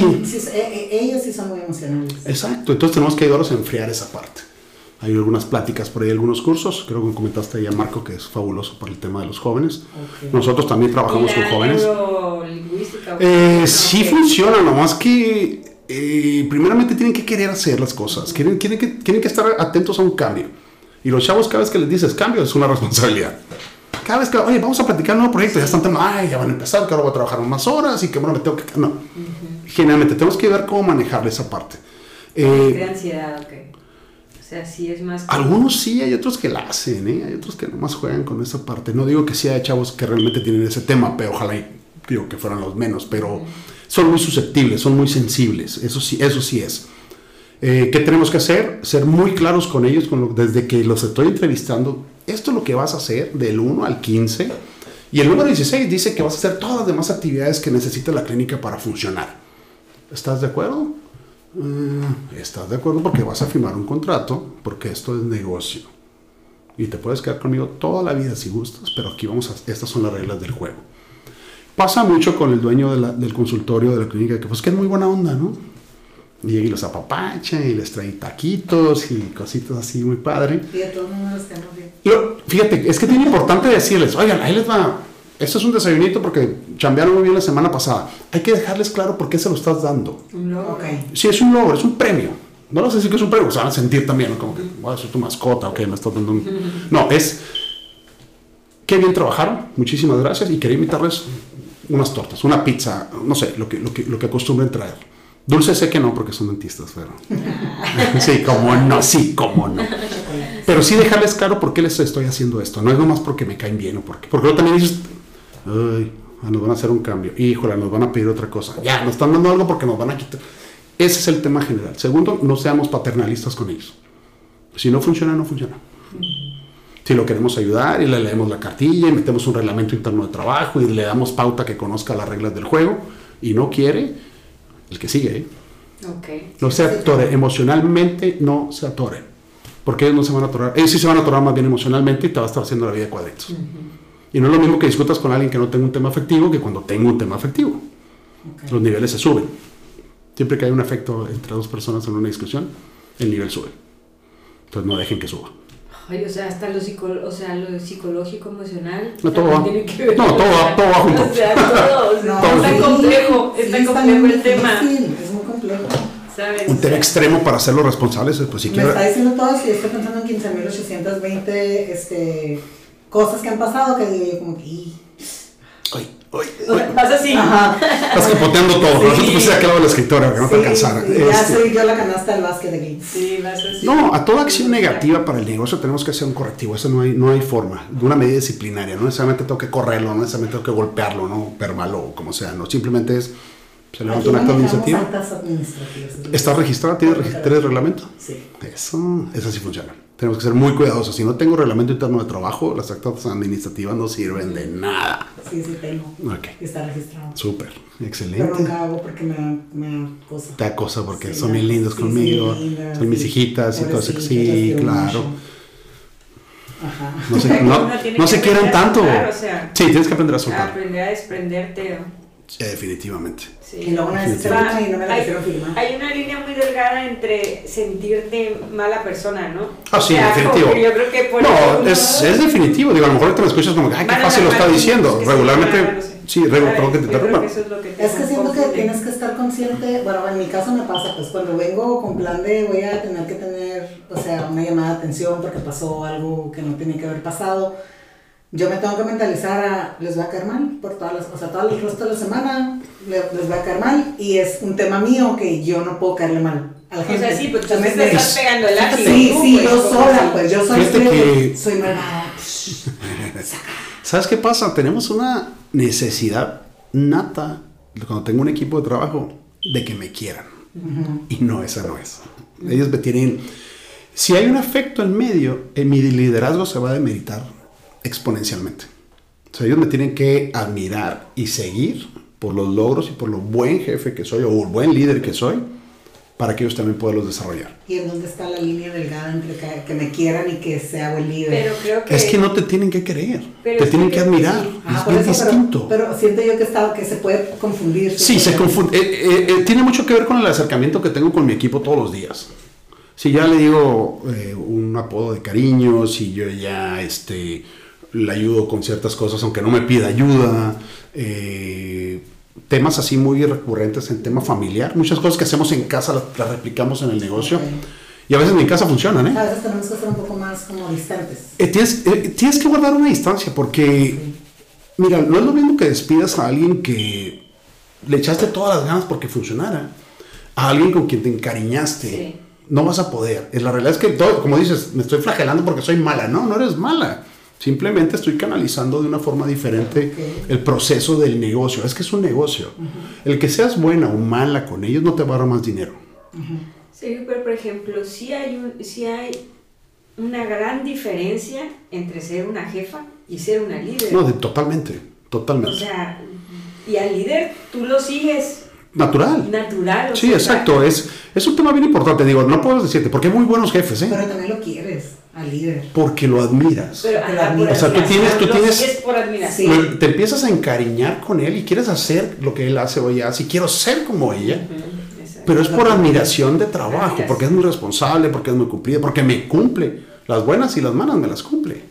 eh, eh, ellos sí son muy emocionales. Exacto, entonces tenemos que ayudarlos a enfriar esa parte. Hay algunas pláticas por ahí, algunos cursos. Creo que comentaste ahí a Marco que es fabuloso para el tema de los jóvenes. Ok. Nosotros también trabajamos ¿Y con la jóvenes. neurolingüística? Eh, sí ok. funciona, nomás que eh, primeramente tienen que querer hacer las cosas, quieren, quieren, que, tienen que estar atentos a un cambio. Y los chavos cada vez que les dices cambio es una responsabilidad. Cada vez que, oye, vamos a platicar un nuevo proyecto, ya están, tema, ay, ya van a empezar, que ahora voy a trabajar más horas y que bueno, me tengo que... No, generalmente tenemos que ver cómo manejar esa parte. Eh, De ansiedad, ok. Sea, sí es más... algunos sí, hay otros que la hacen, ¿eh? hay otros que nomás juegan con esa parte. No digo que sí hay chavos que realmente tienen ese tema, pero ojalá y- digo que fueran los menos, pero son muy susceptibles, son muy sensibles, eso sí, eso sí es. Eh, ¿Qué tenemos que hacer? Ser muy claros con ellos con lo- desde que los estoy entrevistando. Esto es lo que vas a hacer del 1 al 15. Y el número 16 dice que vas a hacer todas las demás actividades que necesita la clínica para funcionar. ¿Estás de acuerdo? Eh, ¿Estás de acuerdo? Porque vas a firmar un contrato, porque esto es negocio. Y te puedes quedar conmigo toda la vida si gustas, pero aquí vamos a... Estas son las reglas del juego. Pasa mucho con el dueño de la- del consultorio de la clínica, que pues que es muy buena onda, ¿no? Y los apapacha y les trae taquitos y cositas así muy padre. Y de todos los bien. Lo- fíjate, es que es bien importante decirles, oigan, ahí les va, esto es un desayunito porque chambearon muy bien la semana pasada. Hay que dejarles claro por qué se lo estás dando. Un logro. Ok. Si es un logro, es un premio. No les decir que es un premio, se van a sentir también, ¿no? como que voy a ser tu mascota, ok, me estás dando un... <laughs> No, es, qué bien trabajaron, muchísimas gracias y quería invitarles unas tortas, una pizza, no sé, lo que, lo que, lo que acostumbren traer. Dulce sé que no, porque son dentistas, pero... <laughs> sí, como no, sí, como no. Pero sí dejarles claro por qué les estoy haciendo esto. No es nomás porque me caen bien o porque... Porque luego también dices, ay, nos van a hacer un cambio. Híjole, nos van a pedir otra cosa. Ya, nos están dando algo porque nos van a quitar. Ese es el tema general. Segundo, no seamos paternalistas con ellos. Si no funciona, no funciona. Si lo queremos ayudar y le leemos la cartilla y metemos un reglamento interno de trabajo y le damos pauta que conozca las reglas del juego y no quiere, el que sigue, ¿eh? Ok. No se atore, emocionalmente no se atore. Porque ellos no se van a atorar. Ellos sí se van a atorar más bien emocionalmente y te va a estar haciendo la vida de cuadritos. Y no es lo mismo que discutas con alguien que no tenga un tema afectivo que cuando tenga un tema afectivo. Los niveles se suben. Siempre que hay un efecto entre dos personas en una discusión, el nivel sube. Entonces no dejen que suba. Ay, o sea, hasta lo, psico o sea, lo psicológico, emocional. No, todo va. tiene que ver. No, todo va- todo va junto. <laughs> O sea, todo. <laughs> está sí, complejo, sí, está está complejo el tema. Es muy complejo. ¿Sabes? Un tema extremo para hacerlos responsables, pues si Me quiero... está diciendo todo si estoy pensando en 15.820 este, cosas que han pasado que digo yo como que... Ay, ay, sea, Vas así. Ajá. <laughs> Estás capoteando todo. Sí. No te pusiste aquel lado de la escritora, que no te alcanzara. sí, ya Este, soy yo la canasta del básquet aquí. Sí, vas así. No, a toda acción negativa para el negocio tenemos que hacer un correctivo. Eso no hay, no hay forma. De una medida disciplinaria. No necesariamente tengo que correrlo, no necesariamente tengo que golpearlo, no verbal o como sea. No, simplemente es. Se levanta un acto administrativo. administrativas. ¿Está registrado? ¿Tiene regi- ¿Tienes reglamento? Sí. Eso, eso sí funciona. Tenemos que ser muy cuidadosos. Si no tengo reglamento interno de trabajo, las actas administrativas no sirven de nada. Sí, sí tengo. Ok. Y Está registrado. Súper. Pero Excelente. nunca hago porque me, me acosa. Te acosa porque Sí, son bien lindos sí, conmigo. lindas, son mis hijitas y todo eso. Sí, claro. Ajá. <laughs> No se, no, que se quieran tanto. soltar, o sea, sí, tienes que aprender a soltar. Aprender a desprenderte. Sí, definitivamente. Sí. Y luego una vez se Va, firma y no me la hay- quisieron firmar. Hay una línea muy delgada entre sentirte mala persona, ¿no? Ah, sí, O sea, definitivo. Yo creo que por No, es, es definitivo. Digo, a lo mejor te lo escuchas como que, ay, qué fácil lo está diciendo. es que sí, Regularmente, no sé. sí, regu- ¿Sabes? perdón que te interrumpa. es Es que siento que tienes que estar consciente, bueno, en mi caso me pasa, pues cuando vengo con plan de voy a tener que tener, o sea, una llamada de atención porque pasó algo que no tenía que haber pasado, yo me tengo que mentalizar a, les va a caer mal por todas las, o sea, todo el resto de la semana le- les va a caer mal y es un tema mío que yo no puedo caerle mal a la O gente. sea, sí, pues tú También te de- estás pegando el látigo. Sí, sí, pues, yo como sola, pues yo soy, Fíjate que- soy malvada. ¿Sabes qué pasa? Tenemos una necesidad nata, cuando tengo un equipo de trabajo, de que me quieran. Y no, esa no es. Ellos me tienen... Si hay un afecto en medio, en mi liderazgo se va a demeritar exponencialmente. O sea, ellos me tienen que admirar y seguir por los logros y por lo buen jefe que soy o el buen líder que soy, para que ellos también puedan los desarrollar. ¿Y en dónde está la línea delgada entre que, que me quieran y que sea buen líder? Pero creo que. Es que no te tienen que creer, Pero te tienen que- que admirar. sí. Ajá, es bien eso, pero- distinto. Pero, siento yo que, está, que se puede confundir. Sí, se confunde. Eh, eh, eh, tiene mucho que ver con el acercamiento que tengo con mi equipo todos los días. Si ya le digo eh, un apodo de cariño, si yo ya este, le ayudo con ciertas cosas, aunque no me pida ayuda, eh, temas así muy recurrentes en tema familiar, muchas cosas que hacemos en casa las, las replicamos en el negocio Ok. y a veces en casa funcionan, ¿eh? A veces tenemos que ser un poco más como distantes. Eh, tienes, eh, tienes que guardar una distancia porque, mira, no es lo mismo que despidas a alguien que le echaste todas las ganas porque funcionara, a alguien con quien te encariñaste. Sí. No vas a poder. La realidad es que, todo, como dices, me estoy flagelando porque soy mala. No, no eres mala. Simplemente estoy canalizando de una forma diferente el proceso del negocio. Es que es un negocio. El que seas buena o mala con ellos no te va a dar más dinero. Sí, pero por ejemplo, sí hay, un, sí hay una gran diferencia entre ser una jefa y ser una líder. No, de- totalmente. Totalmente. o sea, y al líder tú lo sigues Natural. natural. o Sí, sea, exacto. Es, es un tema bien importante. Digo, no puedo decirte, porque hay muy buenos jefes, ¿eh? Pero también lo quieres al líder. Porque lo admiras. Pero, admiras. O sea, tú tienes- tú tienes- por admiración. Sí. Bueno, Te empiezas a encariñar con él y quieres hacer lo que él hace o ella hace y quiero ser como ella. Ujú, exacto. Pero es por admiración de trabajo, porque es muy responsable, porque es muy cumplido, porque me cumple. Las buenas y las malas me las cumple.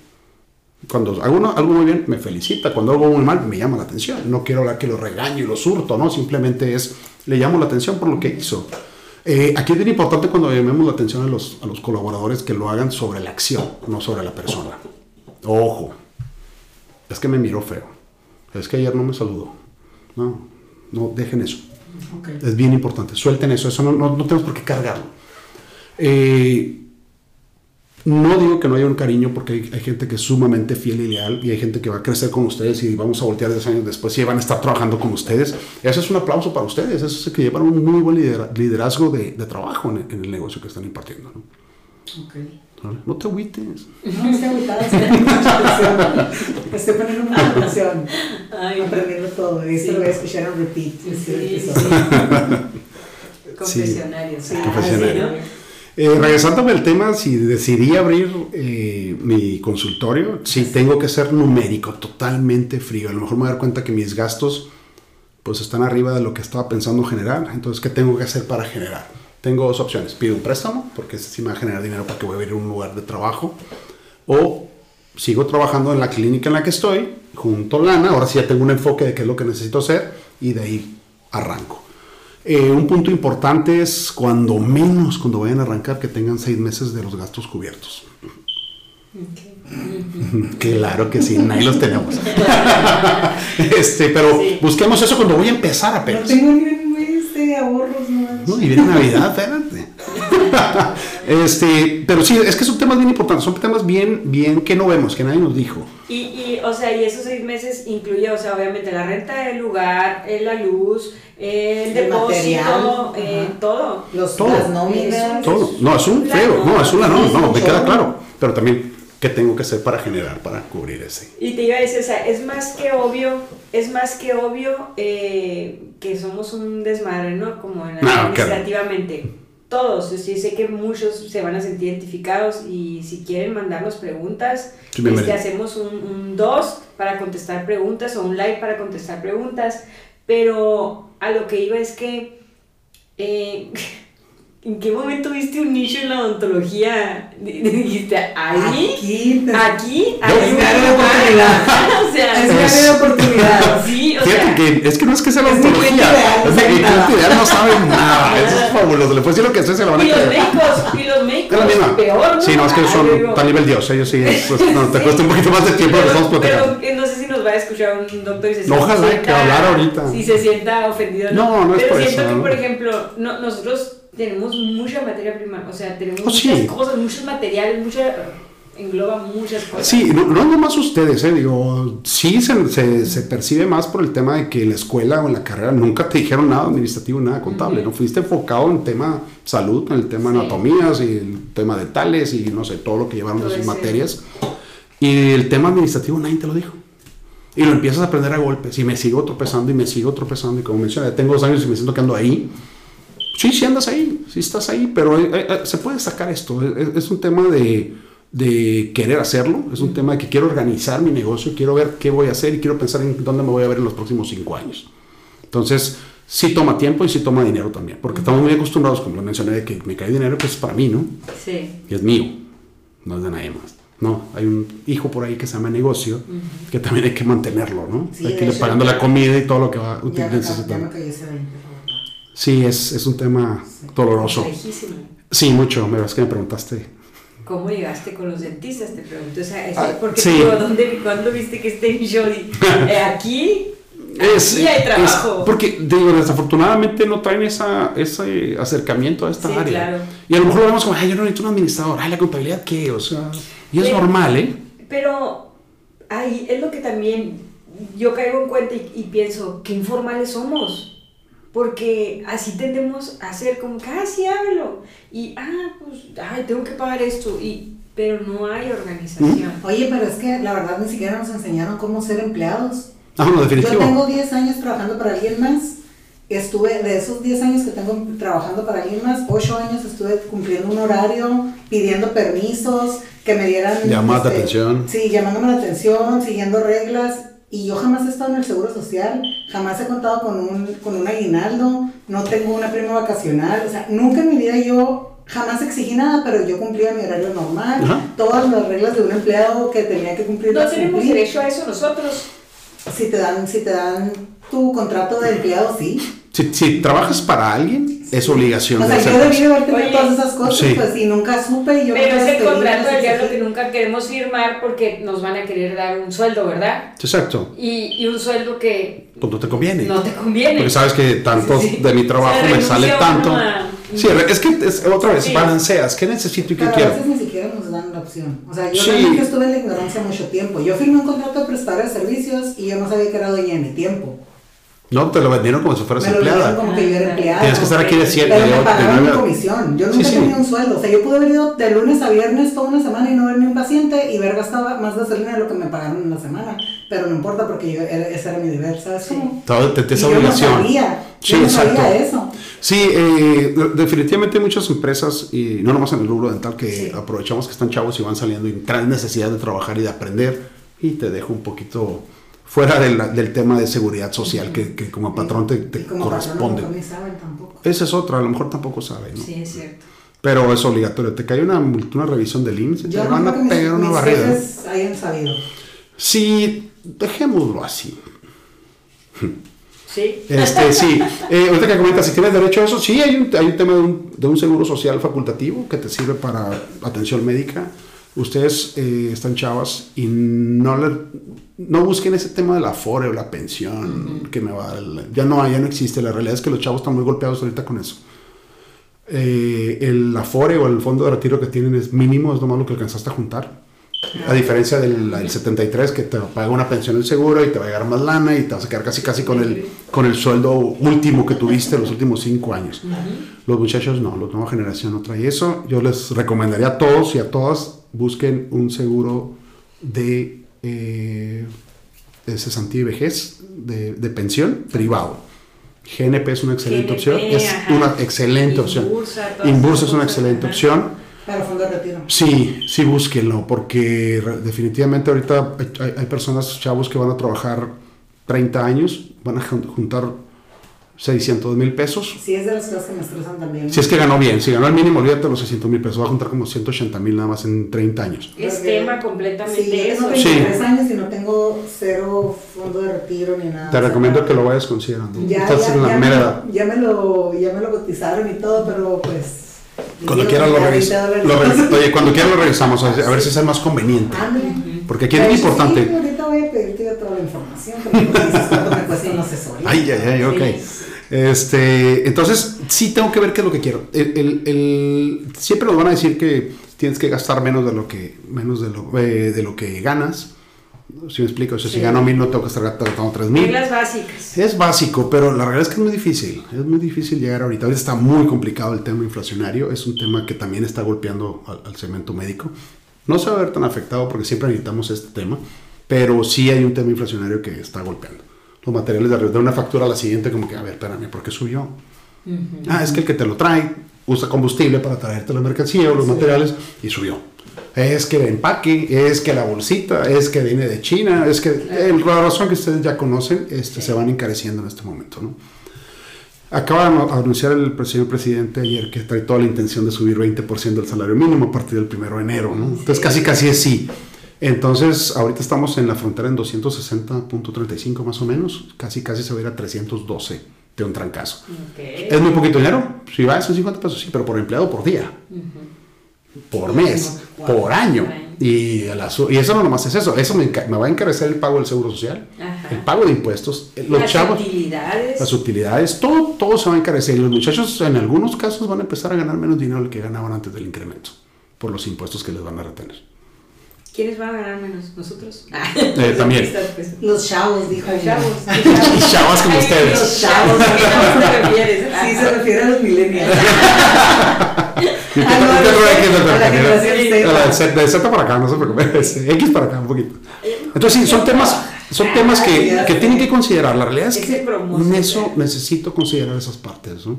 Cuando hago una- algo muy bien, me felicita. Cuando hago muy mal, me llama la atención. No quiero hablar que lo regaño y lo surto, ¿no? Simplemente es, le llamo la atención por lo que hizo. Eh, aquí es bien importante cuando llamemos la atención a los, a los colaboradores que lo hagan sobre la acción, no sobre la persona. Ojo, es que me miró feo. Es que ayer no me saludó. No, no, dejen eso. Es bien importante. Suelten eso. Eso no, no, no tenemos por qué cargarlo. Eh, no digo que no haya un cariño porque hay, hay gente que es sumamente fiel y leal y hay gente que va a crecer con ustedes y vamos a voltear 10 años después y van a estar trabajando con ustedes. Eso es un aplauso para ustedes. Eso es que llevan un muy buen lidera- liderazgo de, de trabajo en el, en el negocio que están impartiendo. ¿no? Ok. ¿Vale? No te agüites. No, estoy agitada, estoy poniendo mucha atención. Estoy poniendo mucha atención. Ay, aprendiendo todo. Y esto Sí. lo voy a escuchar en repeat. Sí, este <laughs> sí. Confesionario, sí. Confesionario. Ah, sí, Eh, regresándome al tema, si decidí abrir eh, mi consultorio, sí tengo que ser numérico, totalmente frío. A lo mejor me voy a dar cuenta que mis gastos pues están arriba de lo que estaba pensando generar. Entonces, ¿qué tengo que hacer para generar? Tengo dos opciones. Pido un préstamo, porque ese sí me va a generar dinero para que voy a ir a un lugar de trabajo. O sigo trabajando en la clínica en la que estoy, junto a lana, ahora sí ya tengo un enfoque de qué es lo que necesito hacer y de ahí arranco. Eh, un punto importante es cuando menos, cuando vayan a arrancar, que tengan seis meses de los gastos cubiertos. <laughs> Claro que sí, ahí los tenemos. <laughs> este, pero Sí. busquemos eso cuando voy a empezar No apenas. tengo ni un mes de ahorros, no. No, y viene Navidad, espérate. <laughs> este, pero sí, es que son temas bien importantes, son temas bien, bien que no vemos, que nadie nos dijo. Y, y, o sea, y esos seis meses incluye, o sea, obviamente la renta del lugar, eh, la luz, el El depósito, eh, todo. Los, Todo. Las nóminas. Todo. No, es un La feo, no, es una no, no, me queda claro. Pero también, ¿qué tengo que hacer para generar, para cubrir ese? Y te iba a decir, o sea, es más que obvio, es más que obvio eh, que somos un desmadre, ¿no? Como en- No, claro. Todos, sí sé que muchos se van a sentir identificados y si quieren mandarnos preguntas, Sí, este, hacemos un, un dos para contestar preguntas o un like para contestar preguntas, pero a lo que iba es que eh, <laughs> ¿en qué momento viste un nicho en la odontología? <laughs> Dijiste, ahí, Aquí, aquí, hay Es un mi área de lugar". oportunidad. <laughs> o sea, Es área de <laughs> oportunidad. sí, o Fíjate sea, que es que no es que sea la es mi ontología, cliente ideal, es no que nada. cliente ideal no sabe nada, eso es fabuloso, le puedes decir lo que sea, se lo van a y los creer. médicos, y los Es médicos, la misma. peor, ¿no? Sí, no, es que son digo, a nivel Dios, ellos sí, es- es- no, te Sí. cuesta un poquito más de tiempo pero, estamos platicando. pero, eh, no sé si nos va a escuchar un doctor y se No, ojalá sienta- que hablara ahorita. Si se sienta ofendido. No, no es Pero por siento eso, que, ¿no? por ejemplo, no- nosotros tenemos mucha materia prima, o sea, tenemos Oh, sí. muchas cosas, muchos materiales, mucha, engloba muchas cosas. Sí, no, no nomás ustedes, eh, digo, sí se, se, se percibe más por el tema de que en la escuela o en la carrera nunca te dijeron nada administrativo, nada contable, Ujú. no fuiste enfocado en tema salud, en el tema Sí. anatomías y el tema de tales y no sé, todo lo que llevaron sus ese- materias. Y el tema administrativo nadie te lo dijo. Y lo empiezas a aprender a golpes y me sigo tropezando y me sigo tropezando y como mencioné, tengo dos años y me siento que ando ahí. Sí, sí andas ahí, sí estás ahí, pero eh, eh, se puede sacar esto. Es, es un tema de, de querer hacerlo, es un tema de que quiero organizar mi negocio, quiero ver qué voy a hacer y quiero pensar en dónde me voy a ver en los próximos cinco años. Entonces, sí toma tiempo y sí toma dinero también, porque estamos muy acostumbrados, como lo mencioné, de que me cae dinero, pues es para mí, ¿no? Sí. Y es mío, no es de nadie más. No, hay un hijo por ahí que se llama negocio, que también hay que mantenerlo, ¿no? Sí, hay que irle pagando ya- la comida y todo lo que va Ya me, ca- ya necesitando. me Sí, es, es un tema doloroso. Lejísimo. Sí, mucho. Me es que me preguntaste. ¿Cómo llegaste con los dentistas? Te pregunto. O sea, es- Ah, porque sí. digo, ¿dónde, ¿cuándo viste que este nicho? Y, eh, aquí, <laughs> Es, aquí hay es- trabajo. porque, digo, desafortunadamente no traen esa, ese acercamiento a esta Sí, área. claro. Y a lo mejor lo vemos como, ay, yo no necesito un administrador. Ay, la contabilidad, ¿qué? O sea, y es Pero- normal, ¿eh? Pero ahí es lo que también yo caigo en cuenta y, y pienso, qué informales somos. Porque así tendemos a hacer como que, ah, sí, hágalo. Y, ah, pues, ay, tengo que pagar esto. Y, pero no hay organización. Oye, pero es que la verdad ni siquiera nos enseñaron cómo ser empleados. Ah, no, Yo definitivo. tengo 10 años trabajando para alguien más. Estuve, de esos 10 años que tengo trabajando para alguien más, 8 años estuve cumpliendo un horario, pidiendo permisos, que me dieran... Llamadas de este, atención. Sí, llamándome la atención, siguiendo reglas. Y yo jamás he estado en el Seguro Social, jamás he contado con un, con un aguinaldo, no tengo una prima vacacional. O sea, nunca en mi vida yo jamás exigí nada, pero yo cumplía mi horario normal. Ajá. Todas las reglas de un empleado que tenía que cumplir. No las tenemos derecho a eso nosotros. Si te dan, si te dan tu contrato de empleado, sí. Si, si trabajas para alguien, es obligación O de sea, yo debí de haber tenido Oye, todas esas cosas, sí. pues, y nunca supe. Y yo Pero nunca es el contrato no del diablo que nunca queremos firmar porque nos van a querer dar un sueldo, ¿verdad? Exacto. Y, y un sueldo que Pues no te conviene. no te conviene. Porque sabes que tanto Sí, sí. de mi trabajo Se me renuncia sale tanto. a- Sí, es que es, otra vez, Sí. balanceas. ¿Qué necesito y qué Pero a quiero? veces ni siquiera nos dan la opción. O sea, yo Sí. realmente estuve en la ignorancia mucho tiempo. Yo firmé un contrato de prestador de servicios y yo no sabía que era dueña de mi tiempo. No, te lo vendieron como si fueras Me lo empleada. como que yo era empleada. Tienes que estar aquí de 7 Pero de, me de pagaron mi nueve a- comisión. Yo Sí, nunca sí. tenía un sueldo. O sea, yo pude haber ido de lunes a viernes toda una semana y no ver ni un paciente y ver gastaba más gasolina de lo que me pagaron en la semana. Pero no importa porque yo, era- ese era mi deber, ¿sabes? Sí. cómo? Todo te, te Y esa yo no obligación. sabía. Sí, yo no exacto. sabía eso. Sí, eh, de- definitivamente hay muchas empresas, y no nomás en el rubro dental, que Sí. aprovechamos que están chavos y van saliendo y traen necesidad de trabajar y de aprender y te dejo un poquito fuera del, del tema de seguridad social que, que como patrón te, te como corresponde. patrón no saben tampoco. Esa es otra, a lo mejor tampoco sabe, ¿no? Sí, es cierto. Pero es obligatorio. Te cae una, una revisión del IMSS, te van a mis, pegar una mis barrida. hayan sabido. Sí, dejémoslo así. Sí. Este, sí, <laughs> eh, ahorita que comentas, si tienes derecho a eso, sí, hay un, hay un tema de un, de un seguro social facultativo que te sirve para atención médica. Ustedes eh, están chavas y no, le, no busquen ese tema de la FORE o la pensión que me va a dar. el- ya, no, ya no existe. La realidad es que los chavos están muy golpeados ahorita con eso. Eh, el Afore o el fondo de retiro que tienen es mínimo, es lo malo que alcanzaste a juntar. A diferencia del, del 73 que te paga una pensión el seguro y te va a llegar más lana y te vas a quedar casi casi con el, con el sueldo último que tuviste los últimos cinco años. Los muchachos no, la nueva generación no trae eso. Yo les recomendaría a todos y a todas busquen un seguro de, eh, de cesantía y vejez, de, de pensión privado. GNP es una excelente GNP, opción. Es ajá. una excelente opción. Inbursa, es una excelente ajá. opción. Para fondo de retiro. Sí, sí, búsquenlo, porque definitivamente ahorita hay, hay- personas, chavos, que van a trabajar 30 años, van a jun- juntar 600 mil pesos. Sí, es de las cosas que me estresan también. Si es que ganó bien, si ganó el mínimo, olvídate los 600 mil pesos, va a juntar como 180 mil nada más en 30 años. Es tema completamente Sí, eso. tengo Sí. 23 años y no tengo cero fondo de retiro ni nada. Te O sea, recomiendo que lo vayas considerando. Ya, Estás ya, en la ya, mera me, edad. ya, me lo, ya me lo cotizaron y todo, pero pues... Cuando quieras lo revisamos. Oye, cuando quieras lo <laughs> revisamos, a ver a ver si es el más conveniente. Porque aquí es muy sí, importante. ahorita voy a pedirte ya toda la información, cuánto me cuesta una asesoría. Ay, ay, ay, ok. Este, entonces, sí tengo que ver qué es lo que quiero. El, el- el- siempre nos van a decir que tienes que gastar menos de lo que, menos de lo, eh, de lo que ganas. Si me explico, o sea, si Sí. gano mil, no tengo que estar gastando tres mil. Reglas básicas. Es básico, pero la realidad es que es muy difícil. Es muy difícil llegar ahorita. Ahorita está muy complicado el tema inflacionario. Es un tema que también está golpeando al, al segmento médico. No se va a ver tan afectado porque siempre necesitamos este tema, pero sí hay un tema inflacionario que está golpeando. Los materiales de, de una factura a la siguiente, como que, a ver, espérame, ¿por qué subió? Ah, es que el que te lo trae usa combustible para traerte la mercancía o los materiales y subió. Es que el empaque, es que la bolsita, es que viene de China, es que el- la razón que ustedes ya conocen este, se van encareciendo en este momento. ¿no? Acaba de anu- anunciar el señor presidente ayer que trae toda la intención de subir 20% del salario mínimo a partir del 1 de enero. ¿no? Entonces casi casi es sí. Entonces ahorita estamos en la frontera en 260.35 más o menos. Casi casi se va a ir a 312 de un trancazo. Es muy poquito dinero. Si va, son 50 pesos, sí, pero por empleado por día. Por mes, por año. Y, asu- y eso no nomás es eso. Eso me, me va a encarecer el pago del seguro social, Ajá. el pago de impuestos, eh, los Las chavos, utilidades. las utilidades, todo, todo se va a encarecer. Y los muchachos, en algunos casos, van a empezar a ganar menos dinero del que ganaban antes del incremento, por los impuestos que les van a retener. ¿Quiénes van a ganar menos? ¿Nosotros? Eh, también. Pues, Los chavos, dijo Los chavos. Y <laughs> chavas como Ay, ustedes. Los chavos. ¿A qué chavos te refieres? Sí, se refiere a los millennials. <laughs> Y Ah, no, no, la generación de Z- de Z para acá, no se preocupe. X para acá, un poquito. Entonces, sí, son temas, son temas que, que tienen que considerar. La realidad es que promoción, en eso necesito considerar esas partes, ¿no?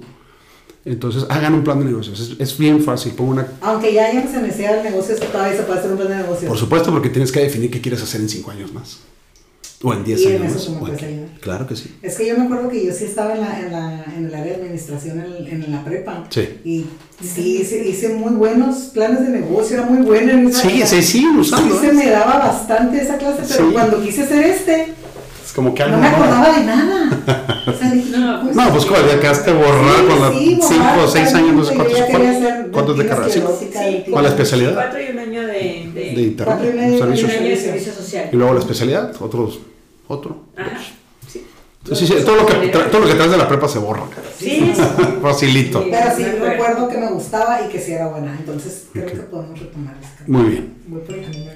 Entonces, hagan un plan de negocios. Es, es bien fácil. Pongo una, Aunque ya hayamos iniciado el negocio, todavía se puede hacer un plan de negocio. por supuesto, porque tienes que definir qué quieres hacer en 5 años más. O en 10 Y en años más. o en-. Claro que sí. Es que yo me acuerdo que yo sí estaba en, la, en, la, en el área de administración en, en la prepa. Sí. Y sí, hice, hice muy buenos planes de negocio, era muy buena en esa Sí, se siguen usando. Sí, se ¿eh? me daba bastante esa clase, pero Sí. cuando quise hacer este, Es como que no algo me no. acordaba de nada. <laughs> O sea, dije, No, pues, No, pues como ya quedaste borrada Sí, con sí, 5 borrada o 6 años, no sé cuántos, cuántos, de carrera. Sí. y- ¿Cuál es la especialidad? Cuatro y un año de, de, De internet, y servicios. un año de servicio social. Y luego la especialidad, otros, otro. Ajá. Sí. Sí, sí, todo lo que, todo lo que traes de la prepa se borra. Sí, sí. Facilito. Sí. Pero sí Me acuerdo. recuerdo que me gustaba y que sí era buena. Entonces creo que podemos retomar camino. Muy bien.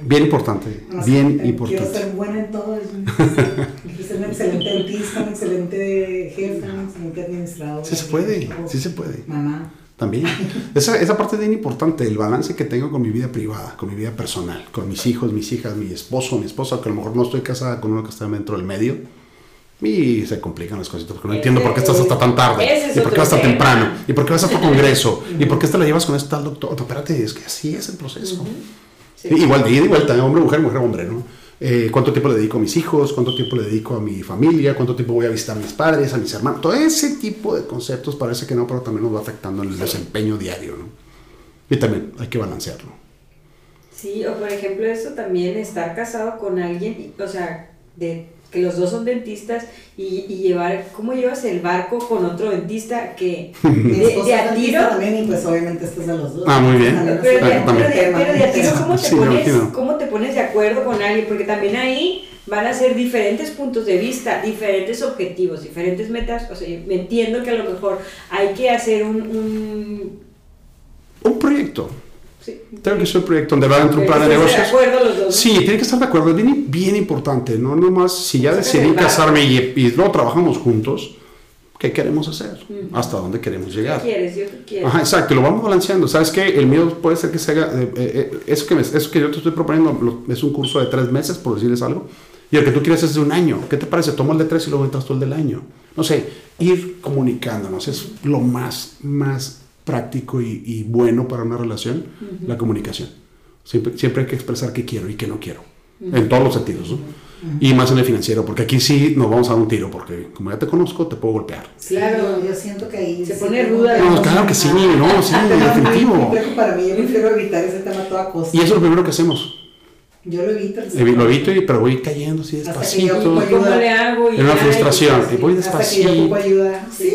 Bien importante. No Bien quiero importante. ser buena en todo. Quiero <laughs> ser un excelente dentista, un excelente jefe, un excelente administrador. Sí se puede, sí se puede. Mamá. También. Esa, esa parte es bien importante, el balance que tengo con mi vida privada, con mi vida personal, con mis hijos, mis hijas, mi esposo, mi esposa, que a lo mejor no estoy casada con uno que está dentro del medio. Y se complican las cositas, porque no entiendo por qué estás hasta tan tarde, es y por qué vas tan temprano, y por qué vas a tu <laughs> congreso, y por qué te la llevas con este tal doctor. No, espérate, es que así es el proceso. Sí. Igual de ida y vuelta, hombre, mujer, mujer, hombre, ¿no? eh, cuánto tiempo le dedico a mis hijos, cuánto tiempo le dedico a mi familia, cuánto tiempo voy a visitar a mis padres, a mis hermanos. Todo ese tipo de conceptos parece que no, pero también nos va afectando en el desempeño diario. ¿no? Y también hay que balancearlo. Sí, o por ejemplo, eso también, estar casado con alguien, o sea, de que los dos son dentistas y, y llevar, ¿cómo llevas el barco con otro dentista que <laughs> de, de a tiro? también y pues obviamente este es de los dos. Ah, muy bien. Pero, de, pero, también. de, pero de a tiro, ¿cómo te, Sí, me pones. ¿cómo te pones de acuerdo con alguien? Porque también ahí van a ser diferentes puntos de vista, diferentes objetivos, diferentes metas. O sea, yo entiendo que a lo mejor hay que hacer un... un Un proyecto. Sí, Tengo que ser un proyecto donde va dentro un plan de negocios. de acuerdo los dos. Sí, tiene que estar de acuerdo, es bien, bien importante, no nomás si ya decidí casarme y, y trabajamos juntos, ¿qué queremos hacer? Ujú. ¿Hasta dónde queremos ¿Qué llegar? quieres? Yo qué quiero. Ajá, exacto, lo vamos balanceando. ¿Sabes qué? El mío puede ser que se haga, eh, eh, eso, que me- eso que yo te estoy proponiendo lo- es un curso de tres meses, por decirles algo, y el que tú quieres es de un año. ¿Qué te parece? Toma el de tres y luego entras tú el del año. No sé, ir comunicándonos es lo más, más práctico y, y bueno para una relación, la comunicación. Siempre, siempre hay que expresar qué quiero y qué no quiero, en todos los sentidos, ¿no? Y más en el financiero, porque aquí sí nos vamos a dar un tiro, porque como ya te conozco, te puedo golpear. Claro. yo, siento que ahí... Se pone ruda No, claro que sí, no, sí, Ah, definitivo. complejo para mí, yo prefiero evitar ese tema a toda costa. Y eso es lo primero que hacemos. Yo lo evito. Lo evito, y, pero voy cayendo así despacito. ¿Cómo le hago? Y En una frustración, y voy Hasta que yo despacito. Sí.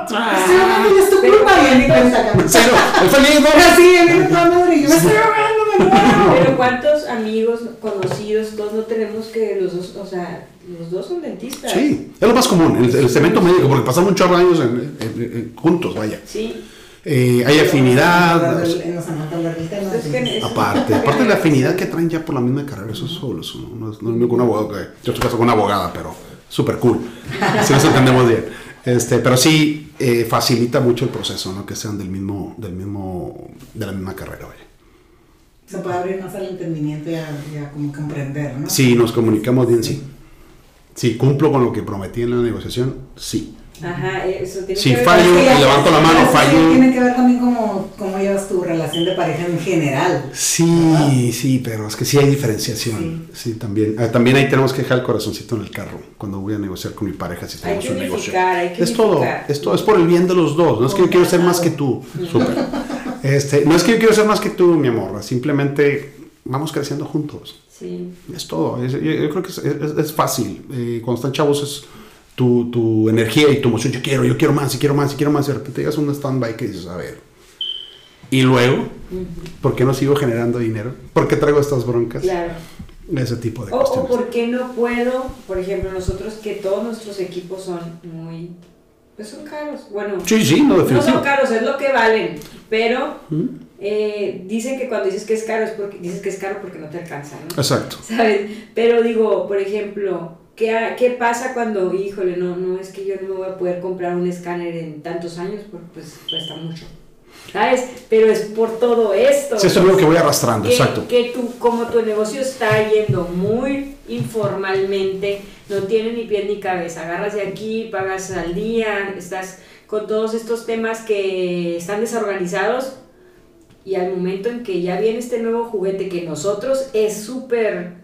Estoy ahogando, ya es tu Pero- culpa. Y ni cuenta. Cero, el feliz, ¿no? Ahora sí, ya viene toda madre y yo me estoy me muero. Pero cuántos amigos, conocidos, todos no tenemos que los dos, o sea, los dos son dentistas. Sí, es lo más común, el, el cemento médico, porque pasamos un chorro de años en- en- en- juntos, vaya. Sí. Eh, hay afinidad, Nos anota hablar del tema. Es que entonces- eso- aparte, aparte de la afinidad que traen ya por la misma carrera, eso es solo, eso no, no es, no es lo mismo que un abogado, que yo estoy casado con una abogada, pero súper cool, si nos entendemos bien. Este, pero sí eh, facilita mucho el proceso, ¿no? Que sean del mismo, del mismo, de la misma carrera, vaya. Se puede abrir más al entendimiento y a, y a como comprender, ¿no? Si nos comunicamos bien, sí. Si cumplo con lo que prometí en la negociación, sí. Ajá, eso tiene Si que ver fallo, que levanto la mano, fallo. Tiene que ver también como cómo llevas tu relación de pareja en general. Sí, sí, pero es que sí hay diferenciación. Sí, también. Ah, también ahí tenemos que dejar el corazoncito en el carro cuando voy a negociar con mi pareja si tenemos un negocio. hay que Es todo, es todo, es por el bien de los dos. No es que yo quiero ser más que tú. Súper. Este, no es que yo quiero ser más que tú, mi amor. Simplemente vamos creciendo juntos. Sí. Es todo. Es- yo, yo creo que es, es- es fácil. Eh, cuando están chavos es tu, tu energía y tu emoción. Yo quiero, yo quiero más, y quiero más, y quiero más. Y de repente llegas a un stand-by que dices, a ver. Y luego, ¿por qué no sigo generando dinero? ¿Por qué traigo estas broncas? Claro. Ese tipo de O, o cuestiones. por qué no puedo, por ejemplo, nosotros que todos nuestros equipos son muy, pues son caros. Bueno, Sí, sí, no, no son caros, es lo que valen, pero eh, dicen que cuando dices que es caro es porque dices que es caro porque no te alcanza, ¿no? Exacto. ¿Sabes? Pero digo, por ejemplo, ¿qué, ¿qué pasa cuando, híjole, no, no es que yo no me voy a poder comprar un escáner en tantos años porque pues cuesta mucho? ¿Sabes? Pero es por todo esto. Sí, eso es lo que voy arrastrando, que, exacto. que tú, como tu negocio está yendo muy informalmente, no tiene ni pie ni cabeza, agarras de aquí, pagas al día, estás con todos estos temas que están desorganizados y al momento en que ya viene este nuevo juguete que nosotros es súper...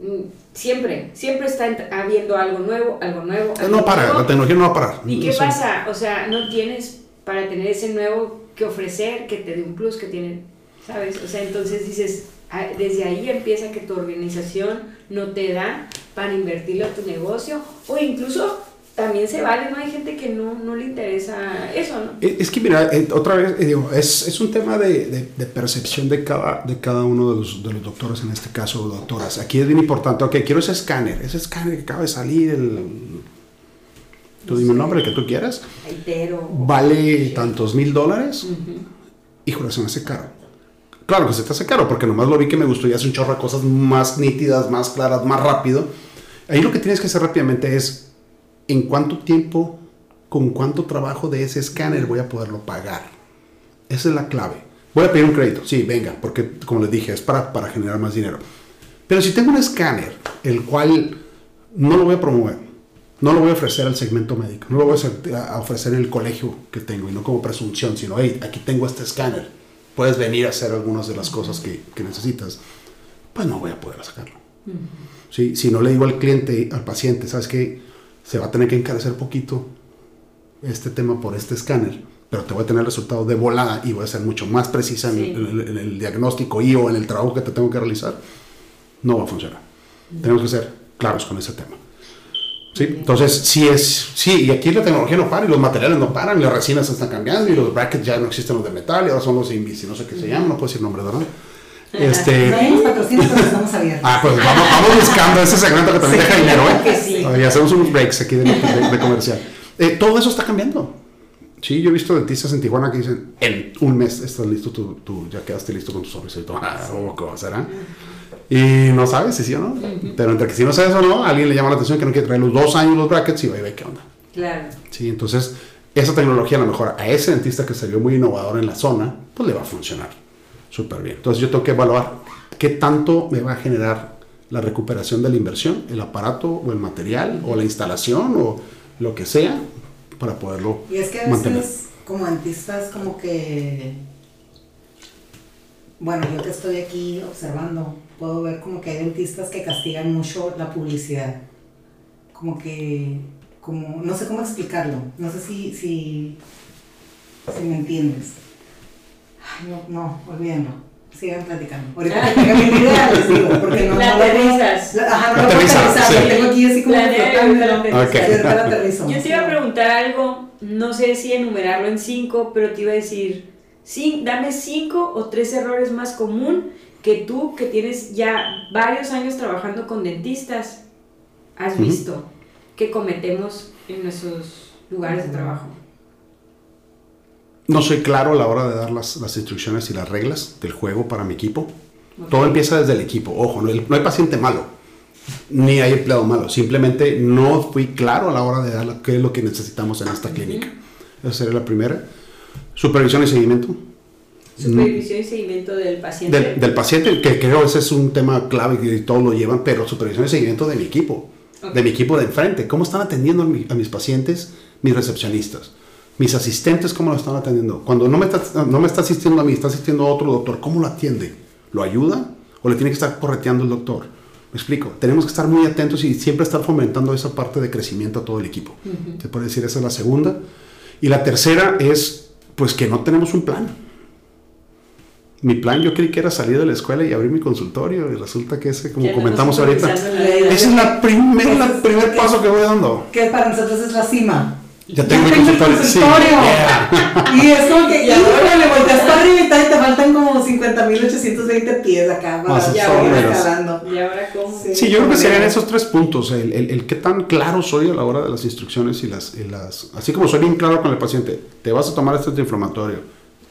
mm, Siempre, siempre está habiendo algo nuevo, algo nuevo. algo No para, nuevo. la tecnología no va a parar. ¿Y qué pasa? O sea, no tienes para tener ese nuevo que ofrecer, que te dé un plus, que tiene, ¿sabes? O sea, entonces dices, ah, desde ahí empieza que tu organización no te da para invertirlo a tu negocio o incluso también se vale, ¿no? Hay gente que no, no le interesa eso, ¿no? Es que mira, eh, otra vez, eh, digo, es, es un tema de, de- de percepción de cada, de cada uno de los, de los doctores, en este caso, doctoras. Aquí es bien importante, ok, quiero ese escáner, ese escáner que acaba de salir, el, tú dime un nombre que tú quieras, vale tantos mil dólares, Ujú. híjole, se me hace caro. Claro que se te hace caro, porque nomás lo vi que me gustó y hace un chorro de cosas más nítidas, más claras, más rápido. Ahí lo que tienes que hacer rápidamente es, ¿en cuánto tiempo, con cuánto trabajo de ese escáner voy a poderlo pagar? Esa es la clave. Voy a pedir un crédito, sí, venga, porque como les dije, es para, para generar más dinero. Pero si tengo un escáner, el cual no lo voy a promover, no lo voy a ofrecer al segmento médico, no lo voy a ofrecer en el colegio que tengo y no como presunción, sino, hey, aquí tengo este escáner, puedes venir a hacer algunas de las cosas que, que necesitas, pues no voy a poder sacarlo. ¿Sí? Si no le digo al cliente, al paciente, ¿sabes qué? Se va a tener que encarecer poquito este tema por este escáner, pero te voy a tener el resultado de volada y voy a ser mucho más precisa en, Sí. en el, en el diagnóstico y o en el trabajo que te tengo que realizar, no va a funcionar. Tenemos que ser claros con ese tema. ¿Sí? Entonces, sí es, sí, y aquí la tecnología no para, y los materiales no paran, y las resinas se están cambiando, y los brackets ya no existen los de metal, y ahora son los invis, y no sé qué se llaman, no puedo decir nombres, ¿verdad? Este, No tenemos patrocinio, pero estamos abiertos. ah, pues vamos, vamos buscando ese segmento que también Sí, deja dinero, ¿eh? sí. Y hacemos unos breaks aquí de, de- de comercial. Eh, todo eso está cambiando. Sí, yo he visto dentistas en Tijuana que dicen, en un mes estás listo, tú, tú ya quedaste listo con tu sonrisa y todo. Ah, ¿cómo será? Y no sabes si sí o no. Pero entre que si no sabes o no, a alguien le llama la atención que no quiere traer los dos años los brackets y va y ve qué onda. Claro. Sí, entonces esa tecnología a lo mejor a ese dentista que vio muy innovador en la zona, pues le va a funcionar súper bien. Entonces yo tengo que evaluar qué tanto me va a generar la recuperación de la inversión, el aparato o el material o la instalación o lo que sea para poderlo Y es que a mantener. veces, como dentistas, como que. Bueno, yo que estoy aquí observando, puedo ver como que hay dentistas que castigan mucho la publicidad. Como que. Como, no sé cómo explicarlo. No sé si, si, si me entiendes. Ay, no, no, olvídenlo. Sigan platicando. Ahorita que tenga mi idea les digo, porque no, La no lo puedo- aterrizas. Ajá, no La lo aterrizas, aterrizar, sí. lo tengo aquí así como La flotando. la aterrizas. Ok. Y ahorita la aterrizo. Yo te iba a preguntar algo, no sé si enumerarlo en cinco, pero te iba a decir, sí, dame cinco o tres errores más común que tú, que tienes ya varios años trabajando con dentistas, has visto que cometemos en nuestros lugares de trabajo. No soy claro a la hora de dar las, las instrucciones y las reglas del juego para mi equipo. Todo empieza desde el equipo. Ojo, no hay, no hay paciente malo, ni hay empleado malo. Simplemente no fui claro a la hora de dar qué es lo que necesitamos en esta clínica. Esa sería la primera. Supervisión y seguimiento Supervisión y seguimiento del paciente. del, del paciente, que creo ese es un tema clave y todos lo llevan, pero supervisión y seguimiento de mi equipo, de mi equipo de enfrente. ¿Cómo están atendiendo a, mi- a mis pacientes, mis recepcionistas? Mis asistentes, ¿cómo lo están atendiendo? Cuando no me, está, no me está asistiendo a mí, está asistiendo a otro doctor, ¿cómo lo atiende? ¿Lo ayuda o le tiene que estar correteando el doctor? Me explico. Tenemos que estar muy atentos y siempre estar fomentando esa parte de crecimiento a todo el equipo. Se puede decir, esa es la segunda. Y la tercera es, pues que no tenemos un plan. Mi plan yo creí que era salir de la escuela y abrir mi consultorio y resulta que ese, como Ya comentamos ahorita, ese es la primer, la primer paso que voy dando. que para nosotros es la cima. Ya tengo mi el consultorio. Sí, yeah. Y es como que, híjole, le volteas para arriba y tal, y te faltan como 50.820 pies acá para Más ya escalando. ¿Y ahora cómo? Sí. Sí, yo creo que serían esos tres puntos. El, el, el qué tan claro soy a la hora de las instrucciones y las, y las... Así como soy bien claro con el paciente, te vas a tomar este antiinflamatorio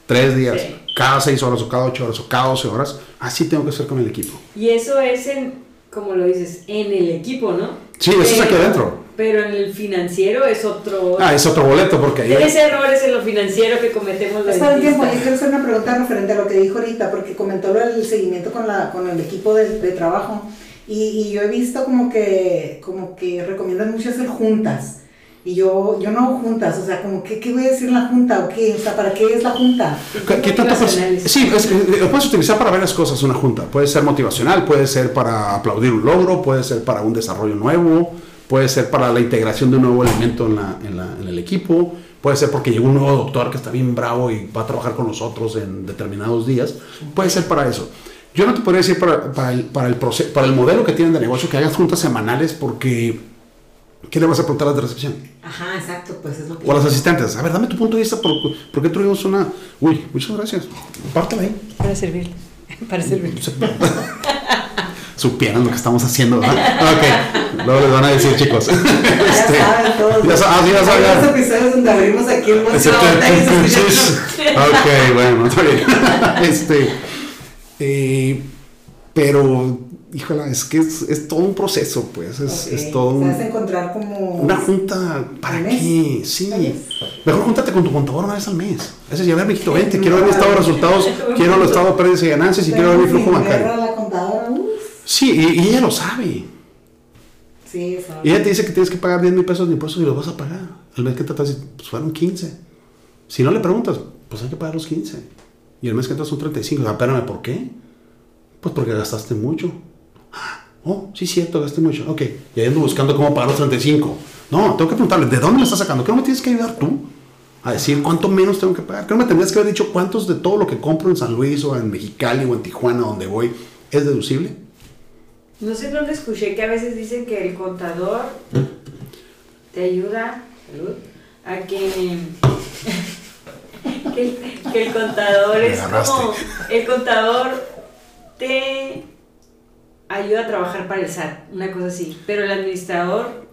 tres días, Sí. cada seis horas o cada ocho horas o cada doce horas. Así tengo que ser con el equipo. Y eso es en, como lo dices, en el equipo, ¿no? Sí, eso es aquí adentro. Pero en el financiero es otro... Ah, es otro boleto porque ahí... Tres errores en lo financiero que cometemos los Espera un tiempo, yo quiero hacer una pregunta referente a lo que dijo ahorita, porque comentó lo del seguimiento con, la, con el equipo de, de trabajo. Y, y yo he visto como que, como que recomiendan mucho hacer juntas. Y yo, yo no hago juntas, o sea, como que, ¿qué voy a decir en la junta o qué? O sea, ¿para qué es la junta? ¿Qué, qué tanto. Sí, es- eh, lo puedes utilizar para varias cosas una junta. Puede ser motivacional, puede ser para aplaudir un logro, puede ser para un desarrollo nuevo, puede ser para la integración de un nuevo elemento en, la- en la- en el equipo, puede ser porque llegó un nuevo doctor que está bien bravo y va a trabajar con nosotros en determinados días. Puede ser para eso. Yo no te podría decir para, para el, para, el proce- para el modelo que tienen de negocio que hagas juntas semanales porque... ¿Qué le vas a preguntar a las de recepción? Ajá, exacto, pues es lo que... O a los asistentes. A ver, dame tu punto de vista. ¿Por, por qué tuvimos una.? Uy, muchas gracias. Pártela ahí. Para servir. <laughs> Para servir. <laughs> Supieran lo que estamos haciendo, ¿verdad? <laughs> Ok. Luego les van a decir, chicos. Ya <laughs> Este, saben todos. ya ah, sí, ya saben. unos episodios donde abrimos aquí el. <laughs> Ok, bueno, está bien. Este. eh, pero, híjola, es que es, es todo un proceso, pues. Es, todo un. encontrar como... Una junta, ¿para qué? Sí. Mejor júntate con tu contador una vez al mes. Es, ya ver, mijito, vente, quiero ver mi estado de resultados, quiero el estado de pérdidas y ganancias y quiero ver mi flujo bancario. a la contadora. Sí, y, y ella lo sabe. Sí, eso. Y ella te dice que tienes que pagar 10 mil pesos de impuestos y los vas a pagar. El mes que te estás, pues fueron 15. Si no le preguntas, pues hay que pagar los 15. Y el mes que entras son 35. Ah, espérame, ¿por qué? Pues porque gastaste mucho. Ah, Oh, sí, cierto, gasté mucho. Ok, y ahí ando buscando cómo pagar los 35. No, tengo que preguntarle, ¿de dónde me estás sacando? ¿Qué no me tienes que ayudar tú? A decir cuánto menos tengo que pagar. ¿Qué no me tendrías que haber dicho cuántos de todo lo que compro en San Luis o en Mexicali o en Tijuana, donde voy, es deducible? No sé dónde escuché que a veces dicen que el contador te ayuda salud, a que, <laughs> que, el, que el contador es como el contador te ayuda a trabajar para el SAT, una cosa así, pero el administrador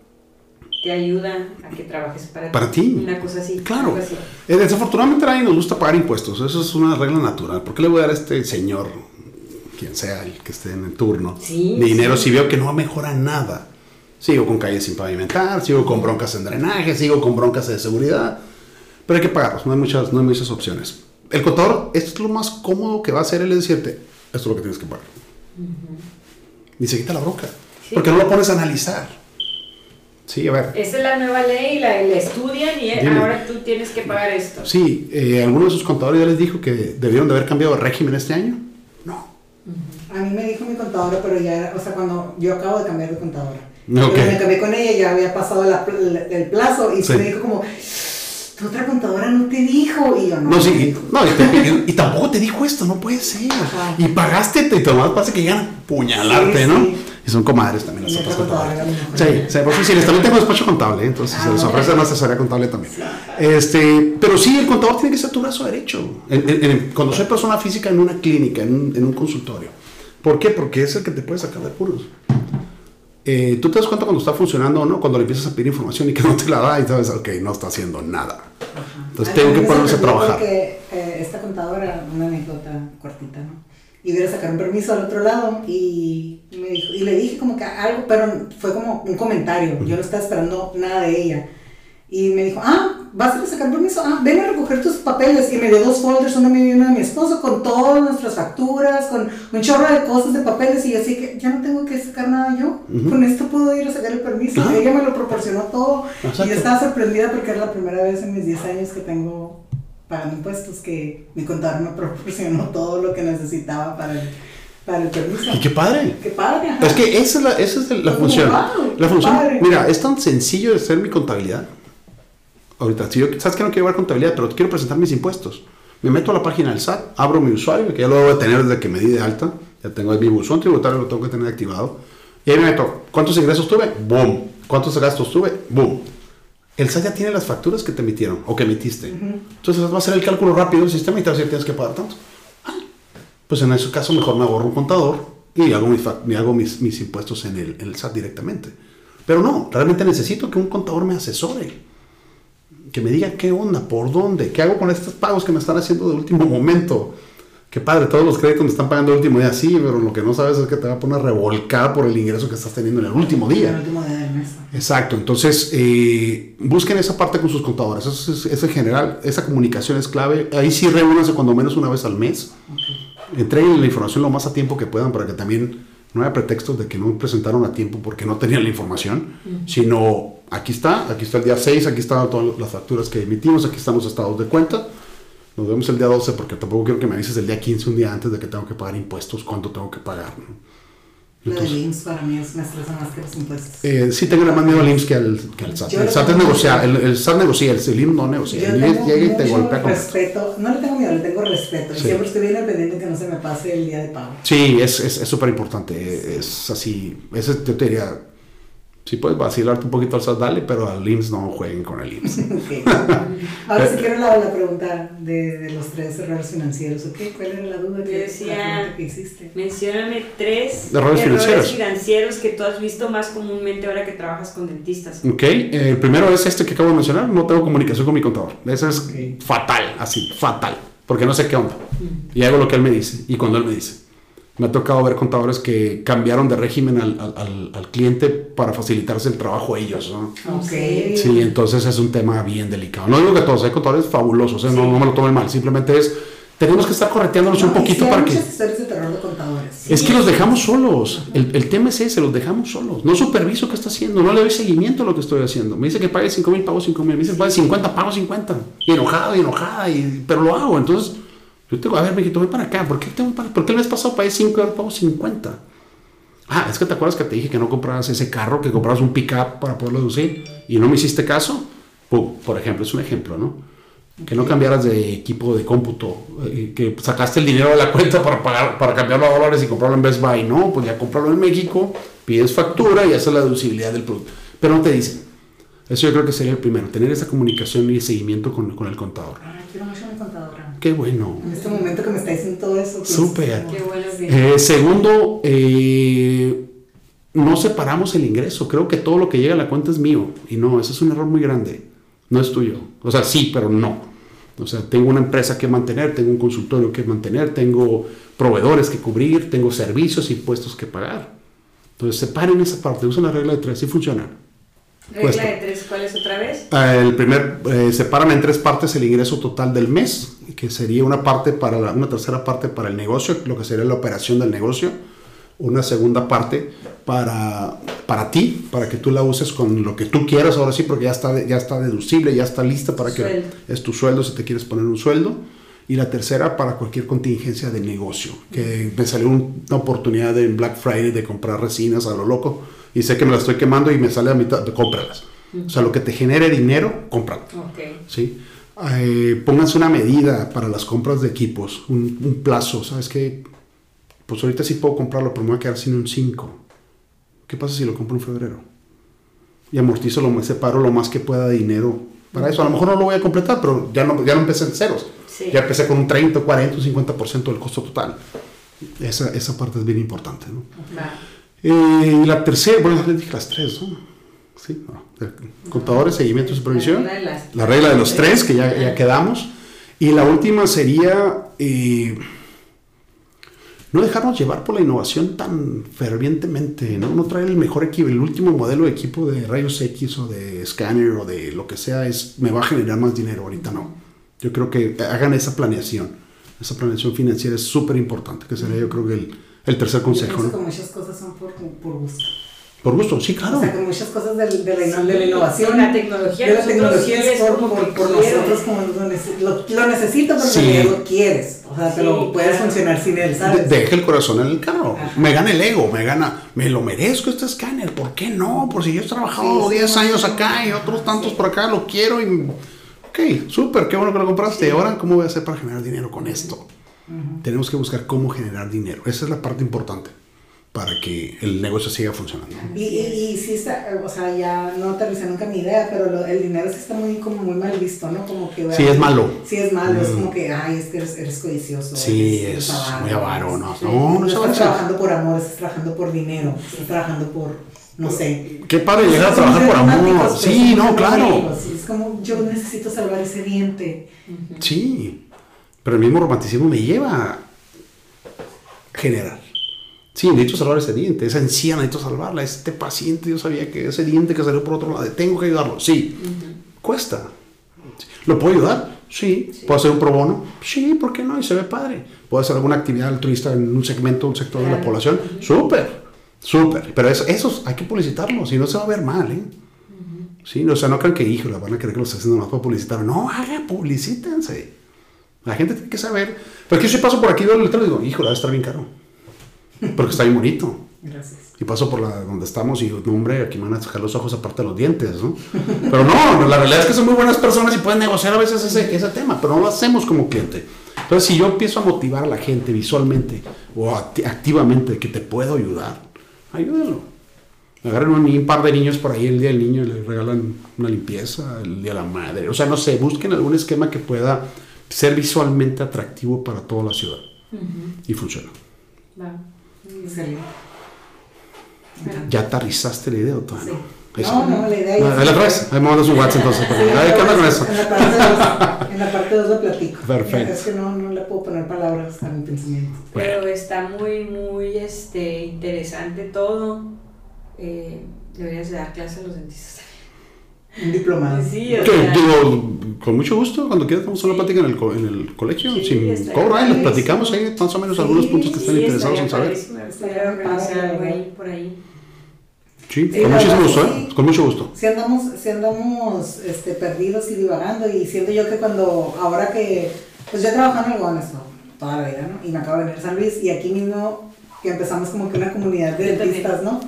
te ayuda a que trabajes para, Para ti. una cosa así, Claro. así. Eh, Desafortunadamente a nadie nos gusta pagar impuestos. Eso es una regla natural. ¿Por qué le voy a dar a este señor, quien sea el que esté en el turno, Sí, mi dinero sí. si veo que no mejora nada? Sigo con calles sin pavimentar, sigo con broncas en drenaje, sigo con broncas de seguridad. Pero hay que pagarlos, no hay muchas, no hay muchas opciones. El contador, esto es lo más cómodo que va a hacer él es decirte, esto es lo que tienes que pagar. Y se quita la bronca. Sí. Porque no lo pones a analizar. Sí, a ver. Esa es la nueva ley, la, la estudian y Dime. ahora tú tienes que pagar esto. Sí, eh, ¿alguno de sus contadores ya les dijo que debieron de haber cambiado de régimen este año? A mí me dijo mi contadora, pero ya, o sea, cuando yo acabo de cambiar de contadora. Ok. Pero me cambié con ella, ya había pasado la el plazo y Sí. me dijo como, tu otra contadora no te dijo. Y yo, no. No, sí, dijo". y, no, y, te- y- y tampoco te dijo esto, no puede ser. Ajá. Y pagaste, te tomás, pasa que llegan a puñalarte, Sí, ¿no? sí. Y son comadres también las otras otra contadora contadoras. Sí, sí, por sí, les también tengo despacho contable, ¿eh? entonces Ah, se les ofrece una asesoría contable también. Este, pero sí, el contador tiene que ser tu brazo derecho. En- en- en- cuando soy persona física en una clínica, en un, consultorio. ¿Por qué? Porque es el que te puede sacar de apuros. Eh, tú te das cuenta cuando está funcionando o no, cuando le empiezas a pedir información y que <laughs> no te la da y sabes, ok, no está haciendo nada. Entonces A mí tengo que ponerse a trabajar. Porque eh, esta contadora, una anécdota cortita, ¿no? Iba a ir a sacar un permiso al otro lado y, me dijo, y le dije como que algo, pero fue como un comentario. Yo no estaba esperando nada de ella. Y me dijo, ah, ¿vas a sacar permiso? Ah, ven a recoger tus papeles. Y me dio dos folders, uno mío y uno de mi esposo, con todas nuestras facturas, con un chorro de cosas de papeles. Y yo así que ya no tengo que sacar nada yo. Con esto puedo ir a sacar el permiso. Ajá. Ella me lo proporcionó todo. Exacto. Y yo estaba sorprendida porque era la primera vez en mis 10 años que tengo pagando impuestos que mi contador me proporcionó <laughs> todo lo que necesitaba para el, para el permiso. Y qué padre. Qué padre, ajá. Es que esa es la, esa es la Como, función. wow, la función, padre. mira, es tan sencillo de hacer mi contabilidad. Ahorita, si yo, sabes que no quiero llevar contabilidad, pero quiero presentar mis impuestos. Me meto a la página del SAT, abro mi usuario, que ya lo debo de tener desde que me di de alta. Ya tengo mi buzón tributario, lo tengo que tener activado. Y ahí me meto, ¿cuántos ingresos tuve? Boom. ¿Cuántos gastos tuve? Boom. El SAT ya tiene las facturas que te emitieron o que emitiste. Entonces va a hacer el cálculo rápido del sistema y te va a decir tienes que pagar tanto. Ah, Pues en ese caso mejor me ahorro un contador y hago mis, fac- y hago mis, mis impuestos en el, en el SAT directamente. Pero no, realmente necesito que un contador me asesore. Que me diga qué onda, por dónde, qué hago con estos pagos que me están haciendo de último momento. Qué padre, todos los créditos me están pagando de último día, sí, pero lo que no sabes es que te va a poner revolcada por el ingreso que estás teniendo en el último El día. último día del mes. Exacto, entonces eh, busquen esa parte con sus contadores, eso es, en general, esa comunicación es clave. Ahí sí reúnanse cuando menos una vez al mes, entreguen la información lo más a tiempo que puedan para que también no haya pretextos de que no presentaron a tiempo porque no tenían la información, sino aquí está, aquí está el día 6, aquí están todas las facturas que emitimos, aquí están los estados de cuenta. Nos vemos el día 12 porque tampoco quiero que me avises el día 15, un día antes de que tengo que pagar impuestos, cuánto tengo que pagar. ¿no? Lo de Entonces- IMSS para mí es, me estresa más que los impuestos. eh, sí, tengo más miedo al IMSS que al, que al SAT. Yo El SAT es negociar, el, el SAT negocia, el, el IMSS no negocia. Yo El IMSS llega y te golpea con respeto, no le tengo miedo, le tengo respeto. Y Sí. siempre estoy bien al pendiente que no se me pase el día de pago. Sí, es súper es, súper importante. Es así. Ese, yo te diría, si puedes vacilarte un poquito al SAT, dale, pero al IMSS no jueguen con el IMSS. Ok. <laughs> Ahora sí quiero la, la pregunta de, de los tres errores financieros. ¿ok? ¿Cuál era la duda Yo que, decía- que hiciste? Mencióname tres Errores financieros. financieros que tú has visto más comúnmente ahora que trabajas con dentistas. ok, eh, el primero es este que acabo de mencionar. No tengo comunicación con mi contador. Ese es fatal, así, fatal. Porque no sé qué onda. Y hago lo que él me dice y cuando él me dice. Me ha tocado ver contadores que cambiaron de régimen al, al- al- cliente para facilitarse el trabajo a ellos. ¿no? Ok. Sí, entonces es un tema bien delicado. No digo que todos, hay contadores fabulosos, ¿eh? no, no me lo tomen mal, simplemente es, tenemos que estar correteándonos un No, poquito sí para que... de terror de contadores. Es que los dejamos solos, el, el tema es ese, los dejamos solos. No superviso qué está haciendo, no le doy seguimiento a lo que estoy haciendo. Me dice que pague 5 mil, pago 5 mil, me dice que pague 50, pago 50. Y enojado, y enojada, y, pero lo hago. Entonces, yo tengo, a ver, mijito, voy para acá, ¿por qué, tengo para, ¿por qué el mes pasado pagué 5 y ahora pago 50? Ah, es que te acuerdas que te dije que no comprabas ese carro, que comprabas un pickup para poderlo deducir y no me hiciste caso. Pum, por ejemplo, es un ejemplo, ¿no? Que no cambiaras de equipo de cómputo, eh, que sacaste el dinero de la <laughs> cuenta para pagar, para cambiarlo a dólares y comprarlo en Best Buy. No, pues ya comprarlo en México, pides factura y haces la deducibilidad del producto. Pero no te dicen. Eso yo creo que sería el primero, tener esa comunicación y seguimiento con, con el contador. Ay, quiero mucho a mi contadora. Qué bueno. En este momento que me está diciendo todo eso. pues, Súper. Qué bueno que... Eh, segundo, eh, no separamos el ingreso. Creo que todo lo que llega a la cuenta es mío. Y no, ese es un error muy grande. No es tuyo. O sea, sí, pero no. O sea, tengo una empresa que mantener, tengo un consultorio que mantener, tengo proveedores que cubrir, tengo servicios impuestos que pagar. Entonces, separen esa parte. Usen la regla de tres y funciona. Regla cuesta. de tres, ¿cuál es otra vez? Ah, El primer, eh, separan en tres partes el ingreso total del mes, que sería una parte para la- una tercera parte para el negocio, lo que sería la operación del negocio, una segunda parte para, para ti, para que tú la uses con lo que tú quieras, ahora sí, porque ya está, ya está deducible, ya está lista para que Sueldo. es tu sueldo si te quieres poner un sueldo. Y la tercera para cualquier contingencia de negocio, que me salió un- una oportunidad en Black Friday de comprar resinas a lo loco y sé que me las estoy quemando y me sale a mitad, cómpralas. O sea, lo que te genere dinero, cómpralo. Ok. ¿sí? Eh, pónganse una medida para las compras de equipos, un, un plazo, ¿sabes qué? Pues ahorita sí puedo comprarlo, pero me voy a quedar sin un 5. ¿Qué pasa si lo compro en febrero? Y amortizo, lo, separo lo más que pueda de dinero para eso. A lo mejor no lo voy a completar, pero ya no, ya no empecé en ceros. Sí. Ya empecé con un 30, 40, un 50% del costo total. Esa, esa parte es bien importante, ¿no? Va. Eh, y la tercera, bueno, les dije las tres, ¿no? Sí, no. Contadores, seguimiento y supervisión. La regla de las- La regla de los tres, que ya, ya quedamos. Y la última sería eh, no dejarnos llevar por la innovación tan fervientemente, ¿no? No traer el mejor equipo, el último modelo de equipo de rayos X o de scanner o de lo que sea, es me va a generar más dinero, ahorita no. Yo creo que hagan esa planeación. Esa planeación financiera es súper importante, que sería yo creo que el, el tercer consejo, pienso ¿no? que muchas cosas son por, por gusto. Por gusto, sí, claro. O sea, que muchas cosas de, de la, Sí, de la innovación. la tecnología, De la tecnología es por, por, por nosotros como lo, lo, lo necesito, pero Sí. en realidad lo quieres. O sea, Sí, pero puedes claro. funcionar sin él, De- ¿sabes? Deje el corazón en el carro. Ajá. Me gana el ego, me gana. Me lo merezco este escáner. ¿Por qué no? Por si yo he trabajado Sí, sí, 10 sí, años acá y otros sí. tantos por acá, lo quiero y. Ok, súper, qué bueno que lo compraste. ¿Y ahora cómo voy a hacer para generar dinero con esto? Tenemos que buscar cómo generar dinero. Esa es la parte importante para que el negocio siga funcionando. Y, y, y sí está, o sea, ya no aterricé nunca mi idea, pero lo- el dinero sí está muy, como muy mal visto, ¿no? Como que... Sí, es malo. Sí, es malo, es Mm. como que, ay, es que eres, eres codicioso. Sí, eres- es avaro, muy avaro, ¿no? sí. No, No, estás trabajando por amor, estás trabajando por dinero, estás trabajando por, no sé. Qué padre llegar a trabajar por amor. Sí, no, claro. Es como, yo necesito salvar ese diente. Sí, pero el mismo romanticismo me lleva a generar. Sí, necesito salvar ese diente, esa encía necesito salvarla, este paciente yo sabía que ese diente que salió por otro lado, tengo que ayudarlo. Sí, cuesta. ¿Lo puedo ayudar? Sí. ¿Puedo hacer un pro bono? Sí, ¿por qué no? Y se ve padre. ¿Puedo hacer alguna actividad altruista en un segmento, un sector de la población? Súper, súper. Pero eso, esos hay que publicitarlos, si no se va a ver mal, ¿eh? Sí, no, o sea, no crean que, hijo, la van a creer que lo está haciendo más para publicitar. No, hagan, publicítense. La gente tiene que saber. Pero que yo paso por aquí, veo el letrero y digo, hijo, va a estar bien caro. Porque está bien bonito. Gracias. Y paso por la, donde estamos y digo, no, hombre, aquí me van a sacar los ojos aparte de los dientes, ¿no? Pero no, la realidad es que son muy buenas personas y pueden negociar a veces ese, ese tema, pero no lo hacemos como cliente. Entonces, si yo empiezo a motivar a la gente visualmente o acti- activamente que te puedo ayudar, ayúdenlo. Agarren un, un par de niños por ahí el día del niño y les regalan una limpieza, el día de la madre. O sea, no sé, busquen algún esquema que pueda ser visualmente atractivo para toda la ciudad. Y funciona. Va. Excelente. ¿Ya aterrizaste la idea o todavía Sí. no? Eso. No, no, la idea Ah, es- la otra vez, ahí me mandas un WhatsApp entonces. Sí, Ay, ¿qué onda con eso? En la parte 2 <laughs> en la parte dos lo platico. Perfecto. Es que no, no le puedo poner palabras a mi pensamiento. Pero está muy, muy este, interesante todo. Eh, deberías de dar clase a los dentistas. Un diplomado. Sí, o sea, digo, con mucho gusto, cuando quieras vamos a una plática en el, co- en el colegio, Sí, sin cobro, ahí les platicamos ahí más o menos Sí, algunos puntos que estén sí, interesados en saber. ahí, por ahí. Sí, Sí, con muchísimo gusto, ¿eh? sí. Con mucho gusto. Si andamos, si andamos este, perdidos y divagando y siento yo que cuando, ahora que, pues yo trabajo en algodones ¿no? toda la vida, ¿no? Y me acabo de venir a San Luis y aquí mismo que empezamos como que una comunidad de dentistas, ¿no?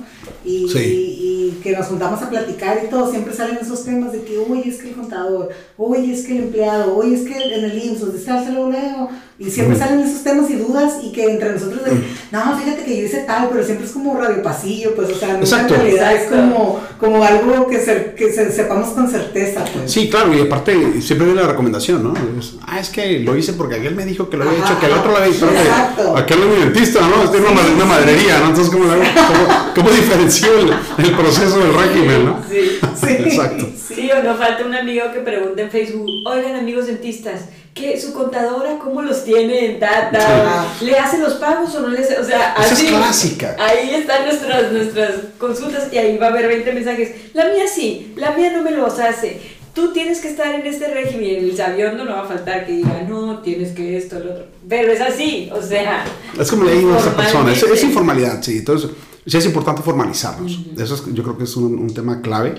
Y, Sí. y- y que nos juntamos a platicar y todo, siempre salen esos temas de que, oye, es que el contador, oye, es que el empleado, oye, es que en el IMSS, descárselo luego. Y siempre Ujú. salen esos temas y dudas y que entre nosotros, de, no, fíjate que yo hice tal, pero siempre es como radio pasillo, pues, o sea, en realidad es como, como algo que, se, que se- sepamos con certeza, pues. Sí, claro, y aparte siempre viene la recomendación, ¿no? Es, ah, es que lo hice porque aquel me dijo que lo había Ajá, hecho, que el otro lo había hecho. que Aquel es mi dentista, ¿no? Este es una, una madrería, ¿no? Entonces, ¿cómo, hago? ¿Cómo, cómo diferencio el, el proceso del régimen, no? Sí. Sí. <laughs> Exacto. Sí, o no falta un amigo que pregunte en Facebook, oigan amigos dentistas, ¿qué, su contadora cómo los tiene en data? ¿Le hace los pagos o no le hace? O sea, Esa es así. clásica. Ahí están nuestras, nuestras consultas y ahí va a haber 20 mensajes. La mía sí, la mía no me los hace. Tú tienes que estar en este régimen. El sabión no va a faltar que diga, no, tienes que esto, lo otro. Pero es así, o sea. Es como le digo a esta persona, es, es informalidad, sí. Entonces, sí es importante formalizarnos. Eso es- yo creo que es un, un tema clave.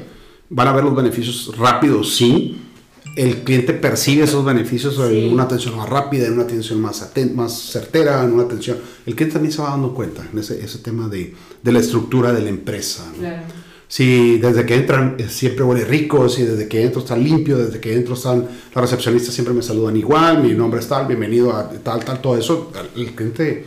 Van a ver los beneficios rápidos, sí. El cliente percibe esos beneficios Sí. en una atención más rápida, en una atención más, aten- más certera, en una atención... El cliente también se va dando cuenta en ese, ese tema de, de la estructura de la empresa. ¿no? Claro. Si desde que entran eh, siempre huele rico, si desde que entro está limpio, desde que entro están las recepcionistas siempre me saludan igual, mi nombre es tal, bienvenido a tal, tal, todo eso, el cliente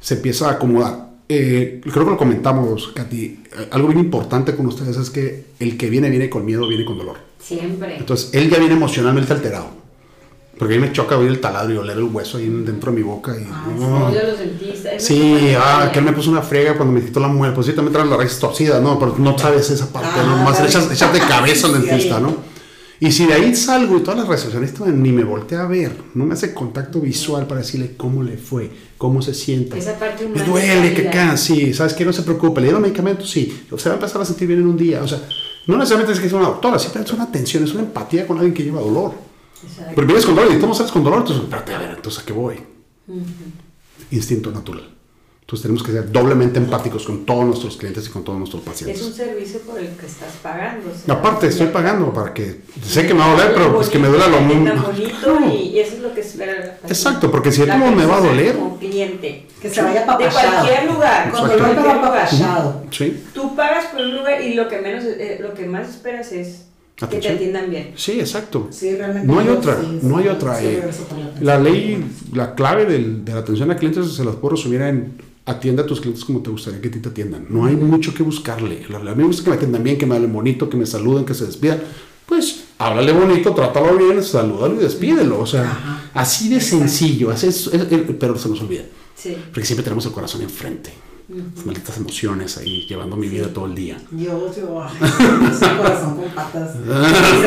se empieza a acomodar. Eh, creo que lo comentamos, Katy, eh, algo bien importante con ustedes es que el que viene, viene con miedo, viene con dolor. Siempre. Entonces, él ya viene emocionalmente alterado. Porque a mí me choca oír el taladro y oler el hueso ahí dentro de mi boca. Y, no. Odio a los dentistas. es Sí, ah, que él me puso una frega cuando me quitó la muela. Pues sí, también traen la raíz torcida, ¿no? Pero no sabes esa parte, Ah, ¿no? Más echas, echas de cabeza al <laughs> Sí. dentista, ¿no? Y si de ahí salgo y todas las recepcionistas ni me voltea a ver, no me hace contacto visual para decirle cómo le fue, cómo se siente. Esa parte Me humana duele, de la que cansa, sí, ¿sabes qué? No se preocupe, le dieron medicamentos, sí. Se va a empezar a sentir bien en un día. O sea, no necesariamente es que es una doctora, simplemente es una atención, es una empatía con alguien que lleva dolor. Exacto. Pero vienes con dolor y tú no sales con dolor, entonces, espérate, a ver, entonces, ¿a qué voy? Instinto natural. Entonces tenemos que ser doblemente empáticos con todos nuestros clientes y con todos nuestros Es un pacientes. servicio por el que estás pagando. o sea, Aparte, estoy pagando para que sé que me va a doler, pero pues que me duela lo bonito, mismo. bonito y, y eso es lo que espera. Exacto, porque si de todo me va a doler. Como cliente. Que se vaya De papachado. cualquier lugar. Con de dolor pero apapachado. Sí, Tú pagas por un lugar y lo que menos, eh, lo que más esperas es que te Atención. atiendan bien. sí, exacto. Sí, realmente. No hay otra, sí, no hay sí, otra. eh. atención. La ley, la clave del- de la atención a clientes se las puedo resumir en atienda a tus clientes como te gustaría que a ti te atiendan. No hay mucho que buscarle. A mí me gusta que me atiendan bien, que me hablen bonito, que me saluden, que se despidan. Pues háblale bonito, trátalo bien, salúdalo y despídelo. O sea, Ajá. así de sencillo. Así es- es- es- pero se nos olvida. Sí. Porque siempre tenemos el corazón enfrente. Las malditas emociones ahí, llevando mi vida todo el día. Yo, yo, un <laughs> corazón con patas. Mis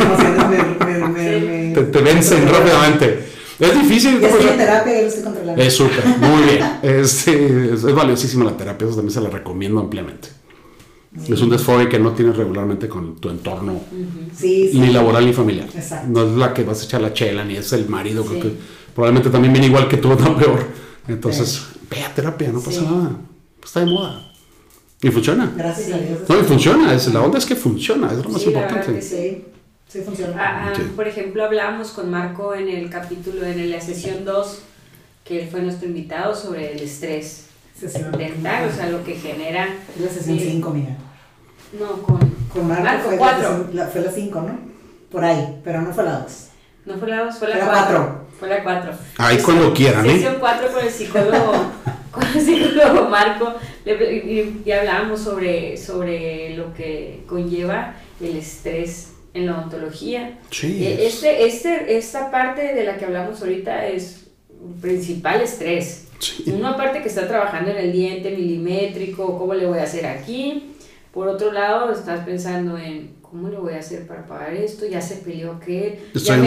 emociones me, me, me, me- Te, te vencen rápidamente. Es difícil. En terapia, ya lo estoy controlando. Es súper, muy bien. <laughs> Este, es, es valiosísima la terapia, eso también se la recomiendo ampliamente. Es un desfogue que no tienes regularmente con tu entorno, Sí, sí. ni laboral ni familiar. Exacto. No es la que vas a echar la chela, ni es el marido, creo Sí. que probablemente también viene igual que tú, no peor. Entonces, ve a terapia, no pasa Sí. nada. Está de moda. Y funciona. Gracias Sí. a Dios. No, y funciona. Es, la onda es que funciona, es lo más Sí, importante. Sí, funciona. Ah, ah, Sí. Por ejemplo, hablábamos con Marco en el capítulo, en la sesión 2, que él fue nuestro invitado sobre el estrés Sesión. dental, o sea, lo que genera. Es la sesión Sí. 5, mira. No, con, Con Marco, Marco, fue, la cuatro. sesión- la, fue la 5, ¿no? Por ahí, pero no fue la 2. No fue la 2, fue la Fue la 4. cuatro. Fue la 4. Ahí cuando quieran, ¿eh? Sesión 4 con el psicólogo, <laughs> con el psicólogo Marco. le- y, y hablábamos sobre, sobre lo que conlleva el estrés en la. Sí. Eh, es- Este, este, esta parte de la que hablamos ahorita es principal estrés. sí. Una parte que está trabajando en el diente milimétrico, cómo le voy a hacer aquí. Por otro lado, estás pensando en cómo le voy a hacer para pagar esto. Ya se peleó. Estoy ya me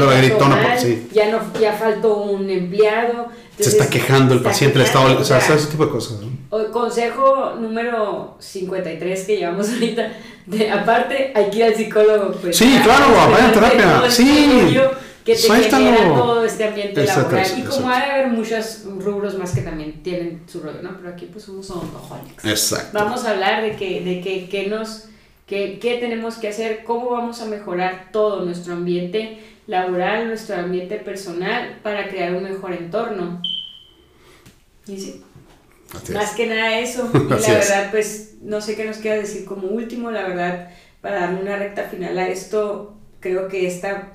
sí. ya, no, ya faltó un empleado. Se está Entonces, quejando el está paciente, está quejando, o sea, ese tipo de cosas. ¿no? Consejo número 53 que llevamos <laughs> ahorita. De, aparte, hay que ir al psicólogo. Pues, Sí, ya, claro, vaya a terapia, este sí. Que te Suéltalo. genera todo este ambiente Exacto, laboral. Y exacto. como ha de haber muchos rubros más que también tienen su rollo, ¿no? Pero aquí pues somos odontaholics. Exacto. Vamos a hablar de que, de que, que nos, que, qué tenemos que hacer, cómo vamos a mejorar todo nuestro ambiente laboral, nuestro ambiente personal para crear un mejor entorno. Y sí, Así es. Más que nada eso. <laughs> Y Así la es. verdad, pues no sé qué nos queda decir como último, la verdad, para darle una recta final a esto, creo que esta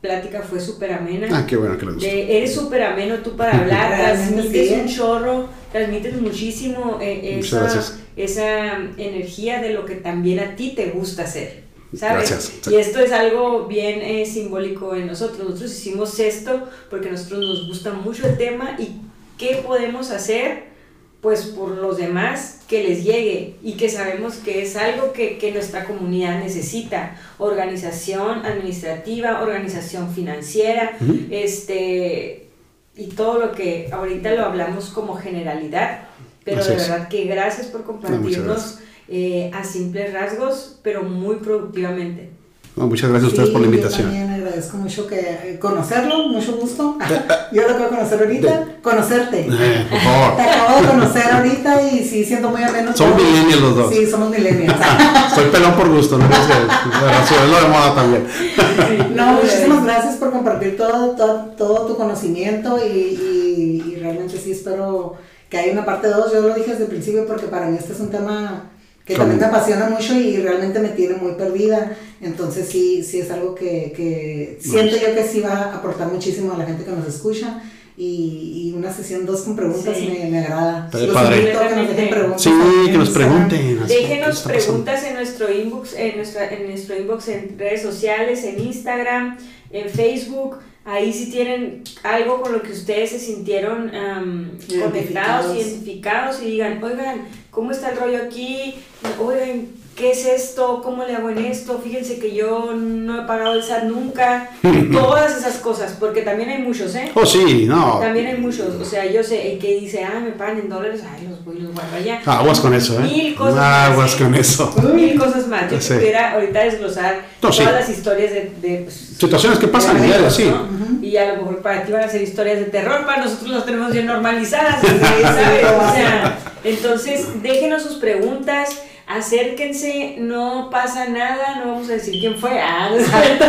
plática fue súper amena. Ah, qué bueno que. De- eres súper ameno tú para hablar, <laughs> transmites un chorro, transmites muchísimo eh, esa, esa energía de lo que también a ti te gusta hacer. ¿Sabes? Gracias. Y esto es algo bien eh, simbólico en nosotros. Nosotros hicimos esto porque a nosotros nos gusta mucho el tema y qué podemos hacer pues por los demás que les llegue y que sabemos que es algo que, que nuestra comunidad necesita. Organización administrativa, organización financiera, este y todo lo que ahorita lo hablamos como generalidad, pero Así de es. verdad que gracias por compartirnos gracias. eh, a simples rasgos, pero muy productivamente. Muchas gracias a ustedes por la Yo invitación. también agradezco mucho que eh, conocerlo, mucho gusto. <laughs> Yo lo que voy a conocer ahorita, conocerte. Eh, por favor. Te acabo de conocer ahorita y sí, siento muy ameno. Somos millennials los dos. Sí, somos millennials. <laughs> Soy pelón por gusto, no que es lo de moda también. <laughs> No, muchísimas gracias por compartir todo, todo, todo tu conocimiento y, y- y realmente sí espero que haya una parte 2. Yo lo dije desde el principio porque para mí este es un tema que también me apasiona mucho y realmente me tiene muy perdida. Entonces sí, sí es algo que, que siento yo que sí va a aportar muchísimo a la gente que nos escucha. Y, y una sesión 2 con preguntas Sí. me, me agrada. Los padre. invito a que nos dejen preguntas Sí, que nos pregunten. así, ¿qué Déjenos preguntas en nuestro inbox, en nuestra, en nuestro inbox en redes sociales, en Instagram, en Facebook. Ahí si tienen algo con lo que ustedes se sintieron am, Identificados. conectados, identificados y digan, oigan, ¿cómo está el rollo aquí? Oigan, ¿qué es esto? ¿Cómo le hago en esto? Fíjense que yo no he pagado el SAT nunca. <laughs> Todas esas cosas, porque también hay muchos, ¿eh? Oh, sí, no. También hay muchos, o sea, yo sé, el que dice, ah, me pagan en dólares, ay, los voy, los guardo allá. Aguas con eso, ¿eh? Mil cosas más, Aguas ¿eh? con eso. Mil cosas más. Yo Sí. pudiera ahorita desglosar No, todas sí. las historias de, de, pues, Situaciones que pasan de diario, sí. ¿no? Y a lo mejor para ti van a ser historias de terror, para nosotros las tenemos bien normalizadas, <laughs> ¿sabes? O sea, entonces déjenos sus preguntas, acérquense, no pasa nada, no vamos a decir quién fue. Ah, no.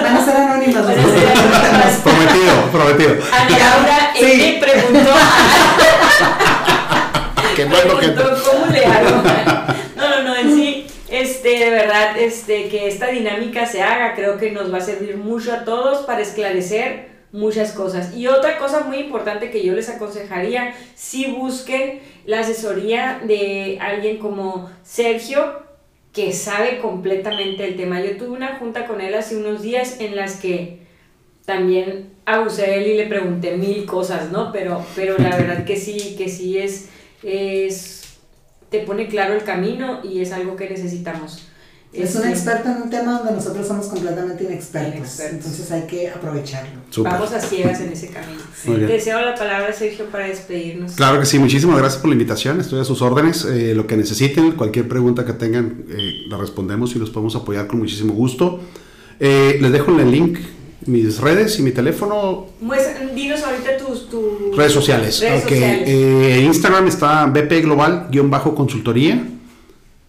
Van a ser anónimas. Van a ser anónimas. Prometido, prometido. Ana Laura Sí. N preguntó, <laughs> Que no es lo que. cómo le hago. No, no, no, en sí, este, de verdad, este, que esta dinámica se haga, creo que nos va a servir mucho a todos para esclarecer muchas cosas. Y otra cosa muy importante que yo les aconsejaría, si busquen la asesoría de alguien como Sergio, que sabe completamente el tema. Yo tuve una junta con él hace unos días en las que también abusé de él y le pregunté mil cosas, ¿no? Pero, pero la verdad que sí, que sí es, es, te pone claro el camino y es algo que necesitamos. Es un Este, experto en un tema donde nosotros somos completamente inexpertos. Inexpertos. Entonces hay que aprovecharlo. Súper. Vamos a ciegas en ese camino. Bien. Te deseo la palabra, Sergio, para despedirnos. Claro que sí, muchísimas gracias por la invitación. Estoy a sus órdenes. Eh, lo que necesiten, cualquier pregunta que tengan, eh, la respondemos y los podemos apoyar con muchísimo gusto. Eh, les dejo en el link mis redes y mi teléfono, Muestra- dinos ahorita tus, tus redes sociales. redes Ok, sociales. eh, Instagram está BP Global-consultoría.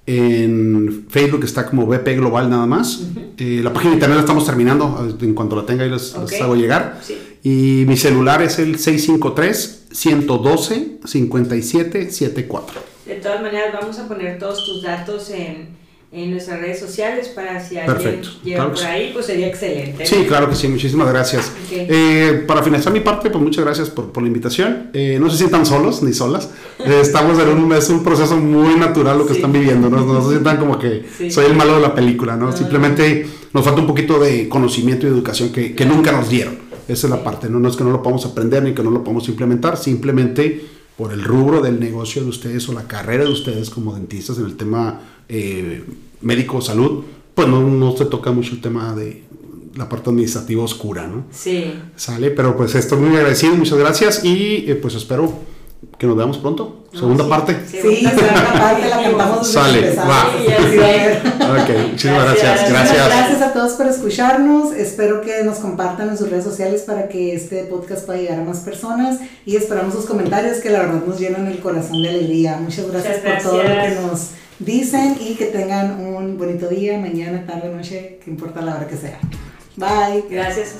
En Facebook está como BP Global nada más. Eh, la página de internet la estamos terminando. En cuanto la tenga, ahí les, hago llegar. Sí. Y mi celular es el 653-112-5774. De todas maneras, vamos a poner todos tus datos en, en nuestras redes sociales para si alguien llega claro por ahí, pues sería excelente. Sí, claro que sí, muchísimas gracias. Ok. Eh, para finalizar mi parte, pues muchas gracias por, por la invitación. Eh, no se sientan solos ni solas. Eh, estamos en un, es un proceso muy natural lo que Sí. están viviendo. ¿no? No se sientan como que Sí. soy el malo de la película. ¿no? No, Simplemente nos falta un poquito de conocimiento y educación que, que nunca nos dieron. Esa es la parte. ¿no? no es que no lo podamos aprender ni que no lo podamos implementar. Simplemente por el rubro del negocio de ustedes o la carrera de ustedes como dentistas en el tema eh, médico salud, pues no, no se toca mucho el tema de la parte administrativa oscura, ¿no? Sí. Sale, pero pues estoy muy agradecido, muchas gracias y eh, pues espero que nos veamos pronto. No, Segunda sí. parte. Sí, segunda parte la cantamos Sale, va. Sí. Ok, muchísimas Gracias. gracias. Muchas Gracias. gracias a todos por escucharnos. Espero que nos compartan en sus redes sociales para que este podcast pueda llegar a más personas y esperamos sus comentarios que la verdad nos llenan el corazón de alegría. Muchas gracias, Muchas por todo lo que gracias. nos dicen y que tengan un bonito día, mañana, tarde, noche, que importa la hora que sea. Bye. Gracias.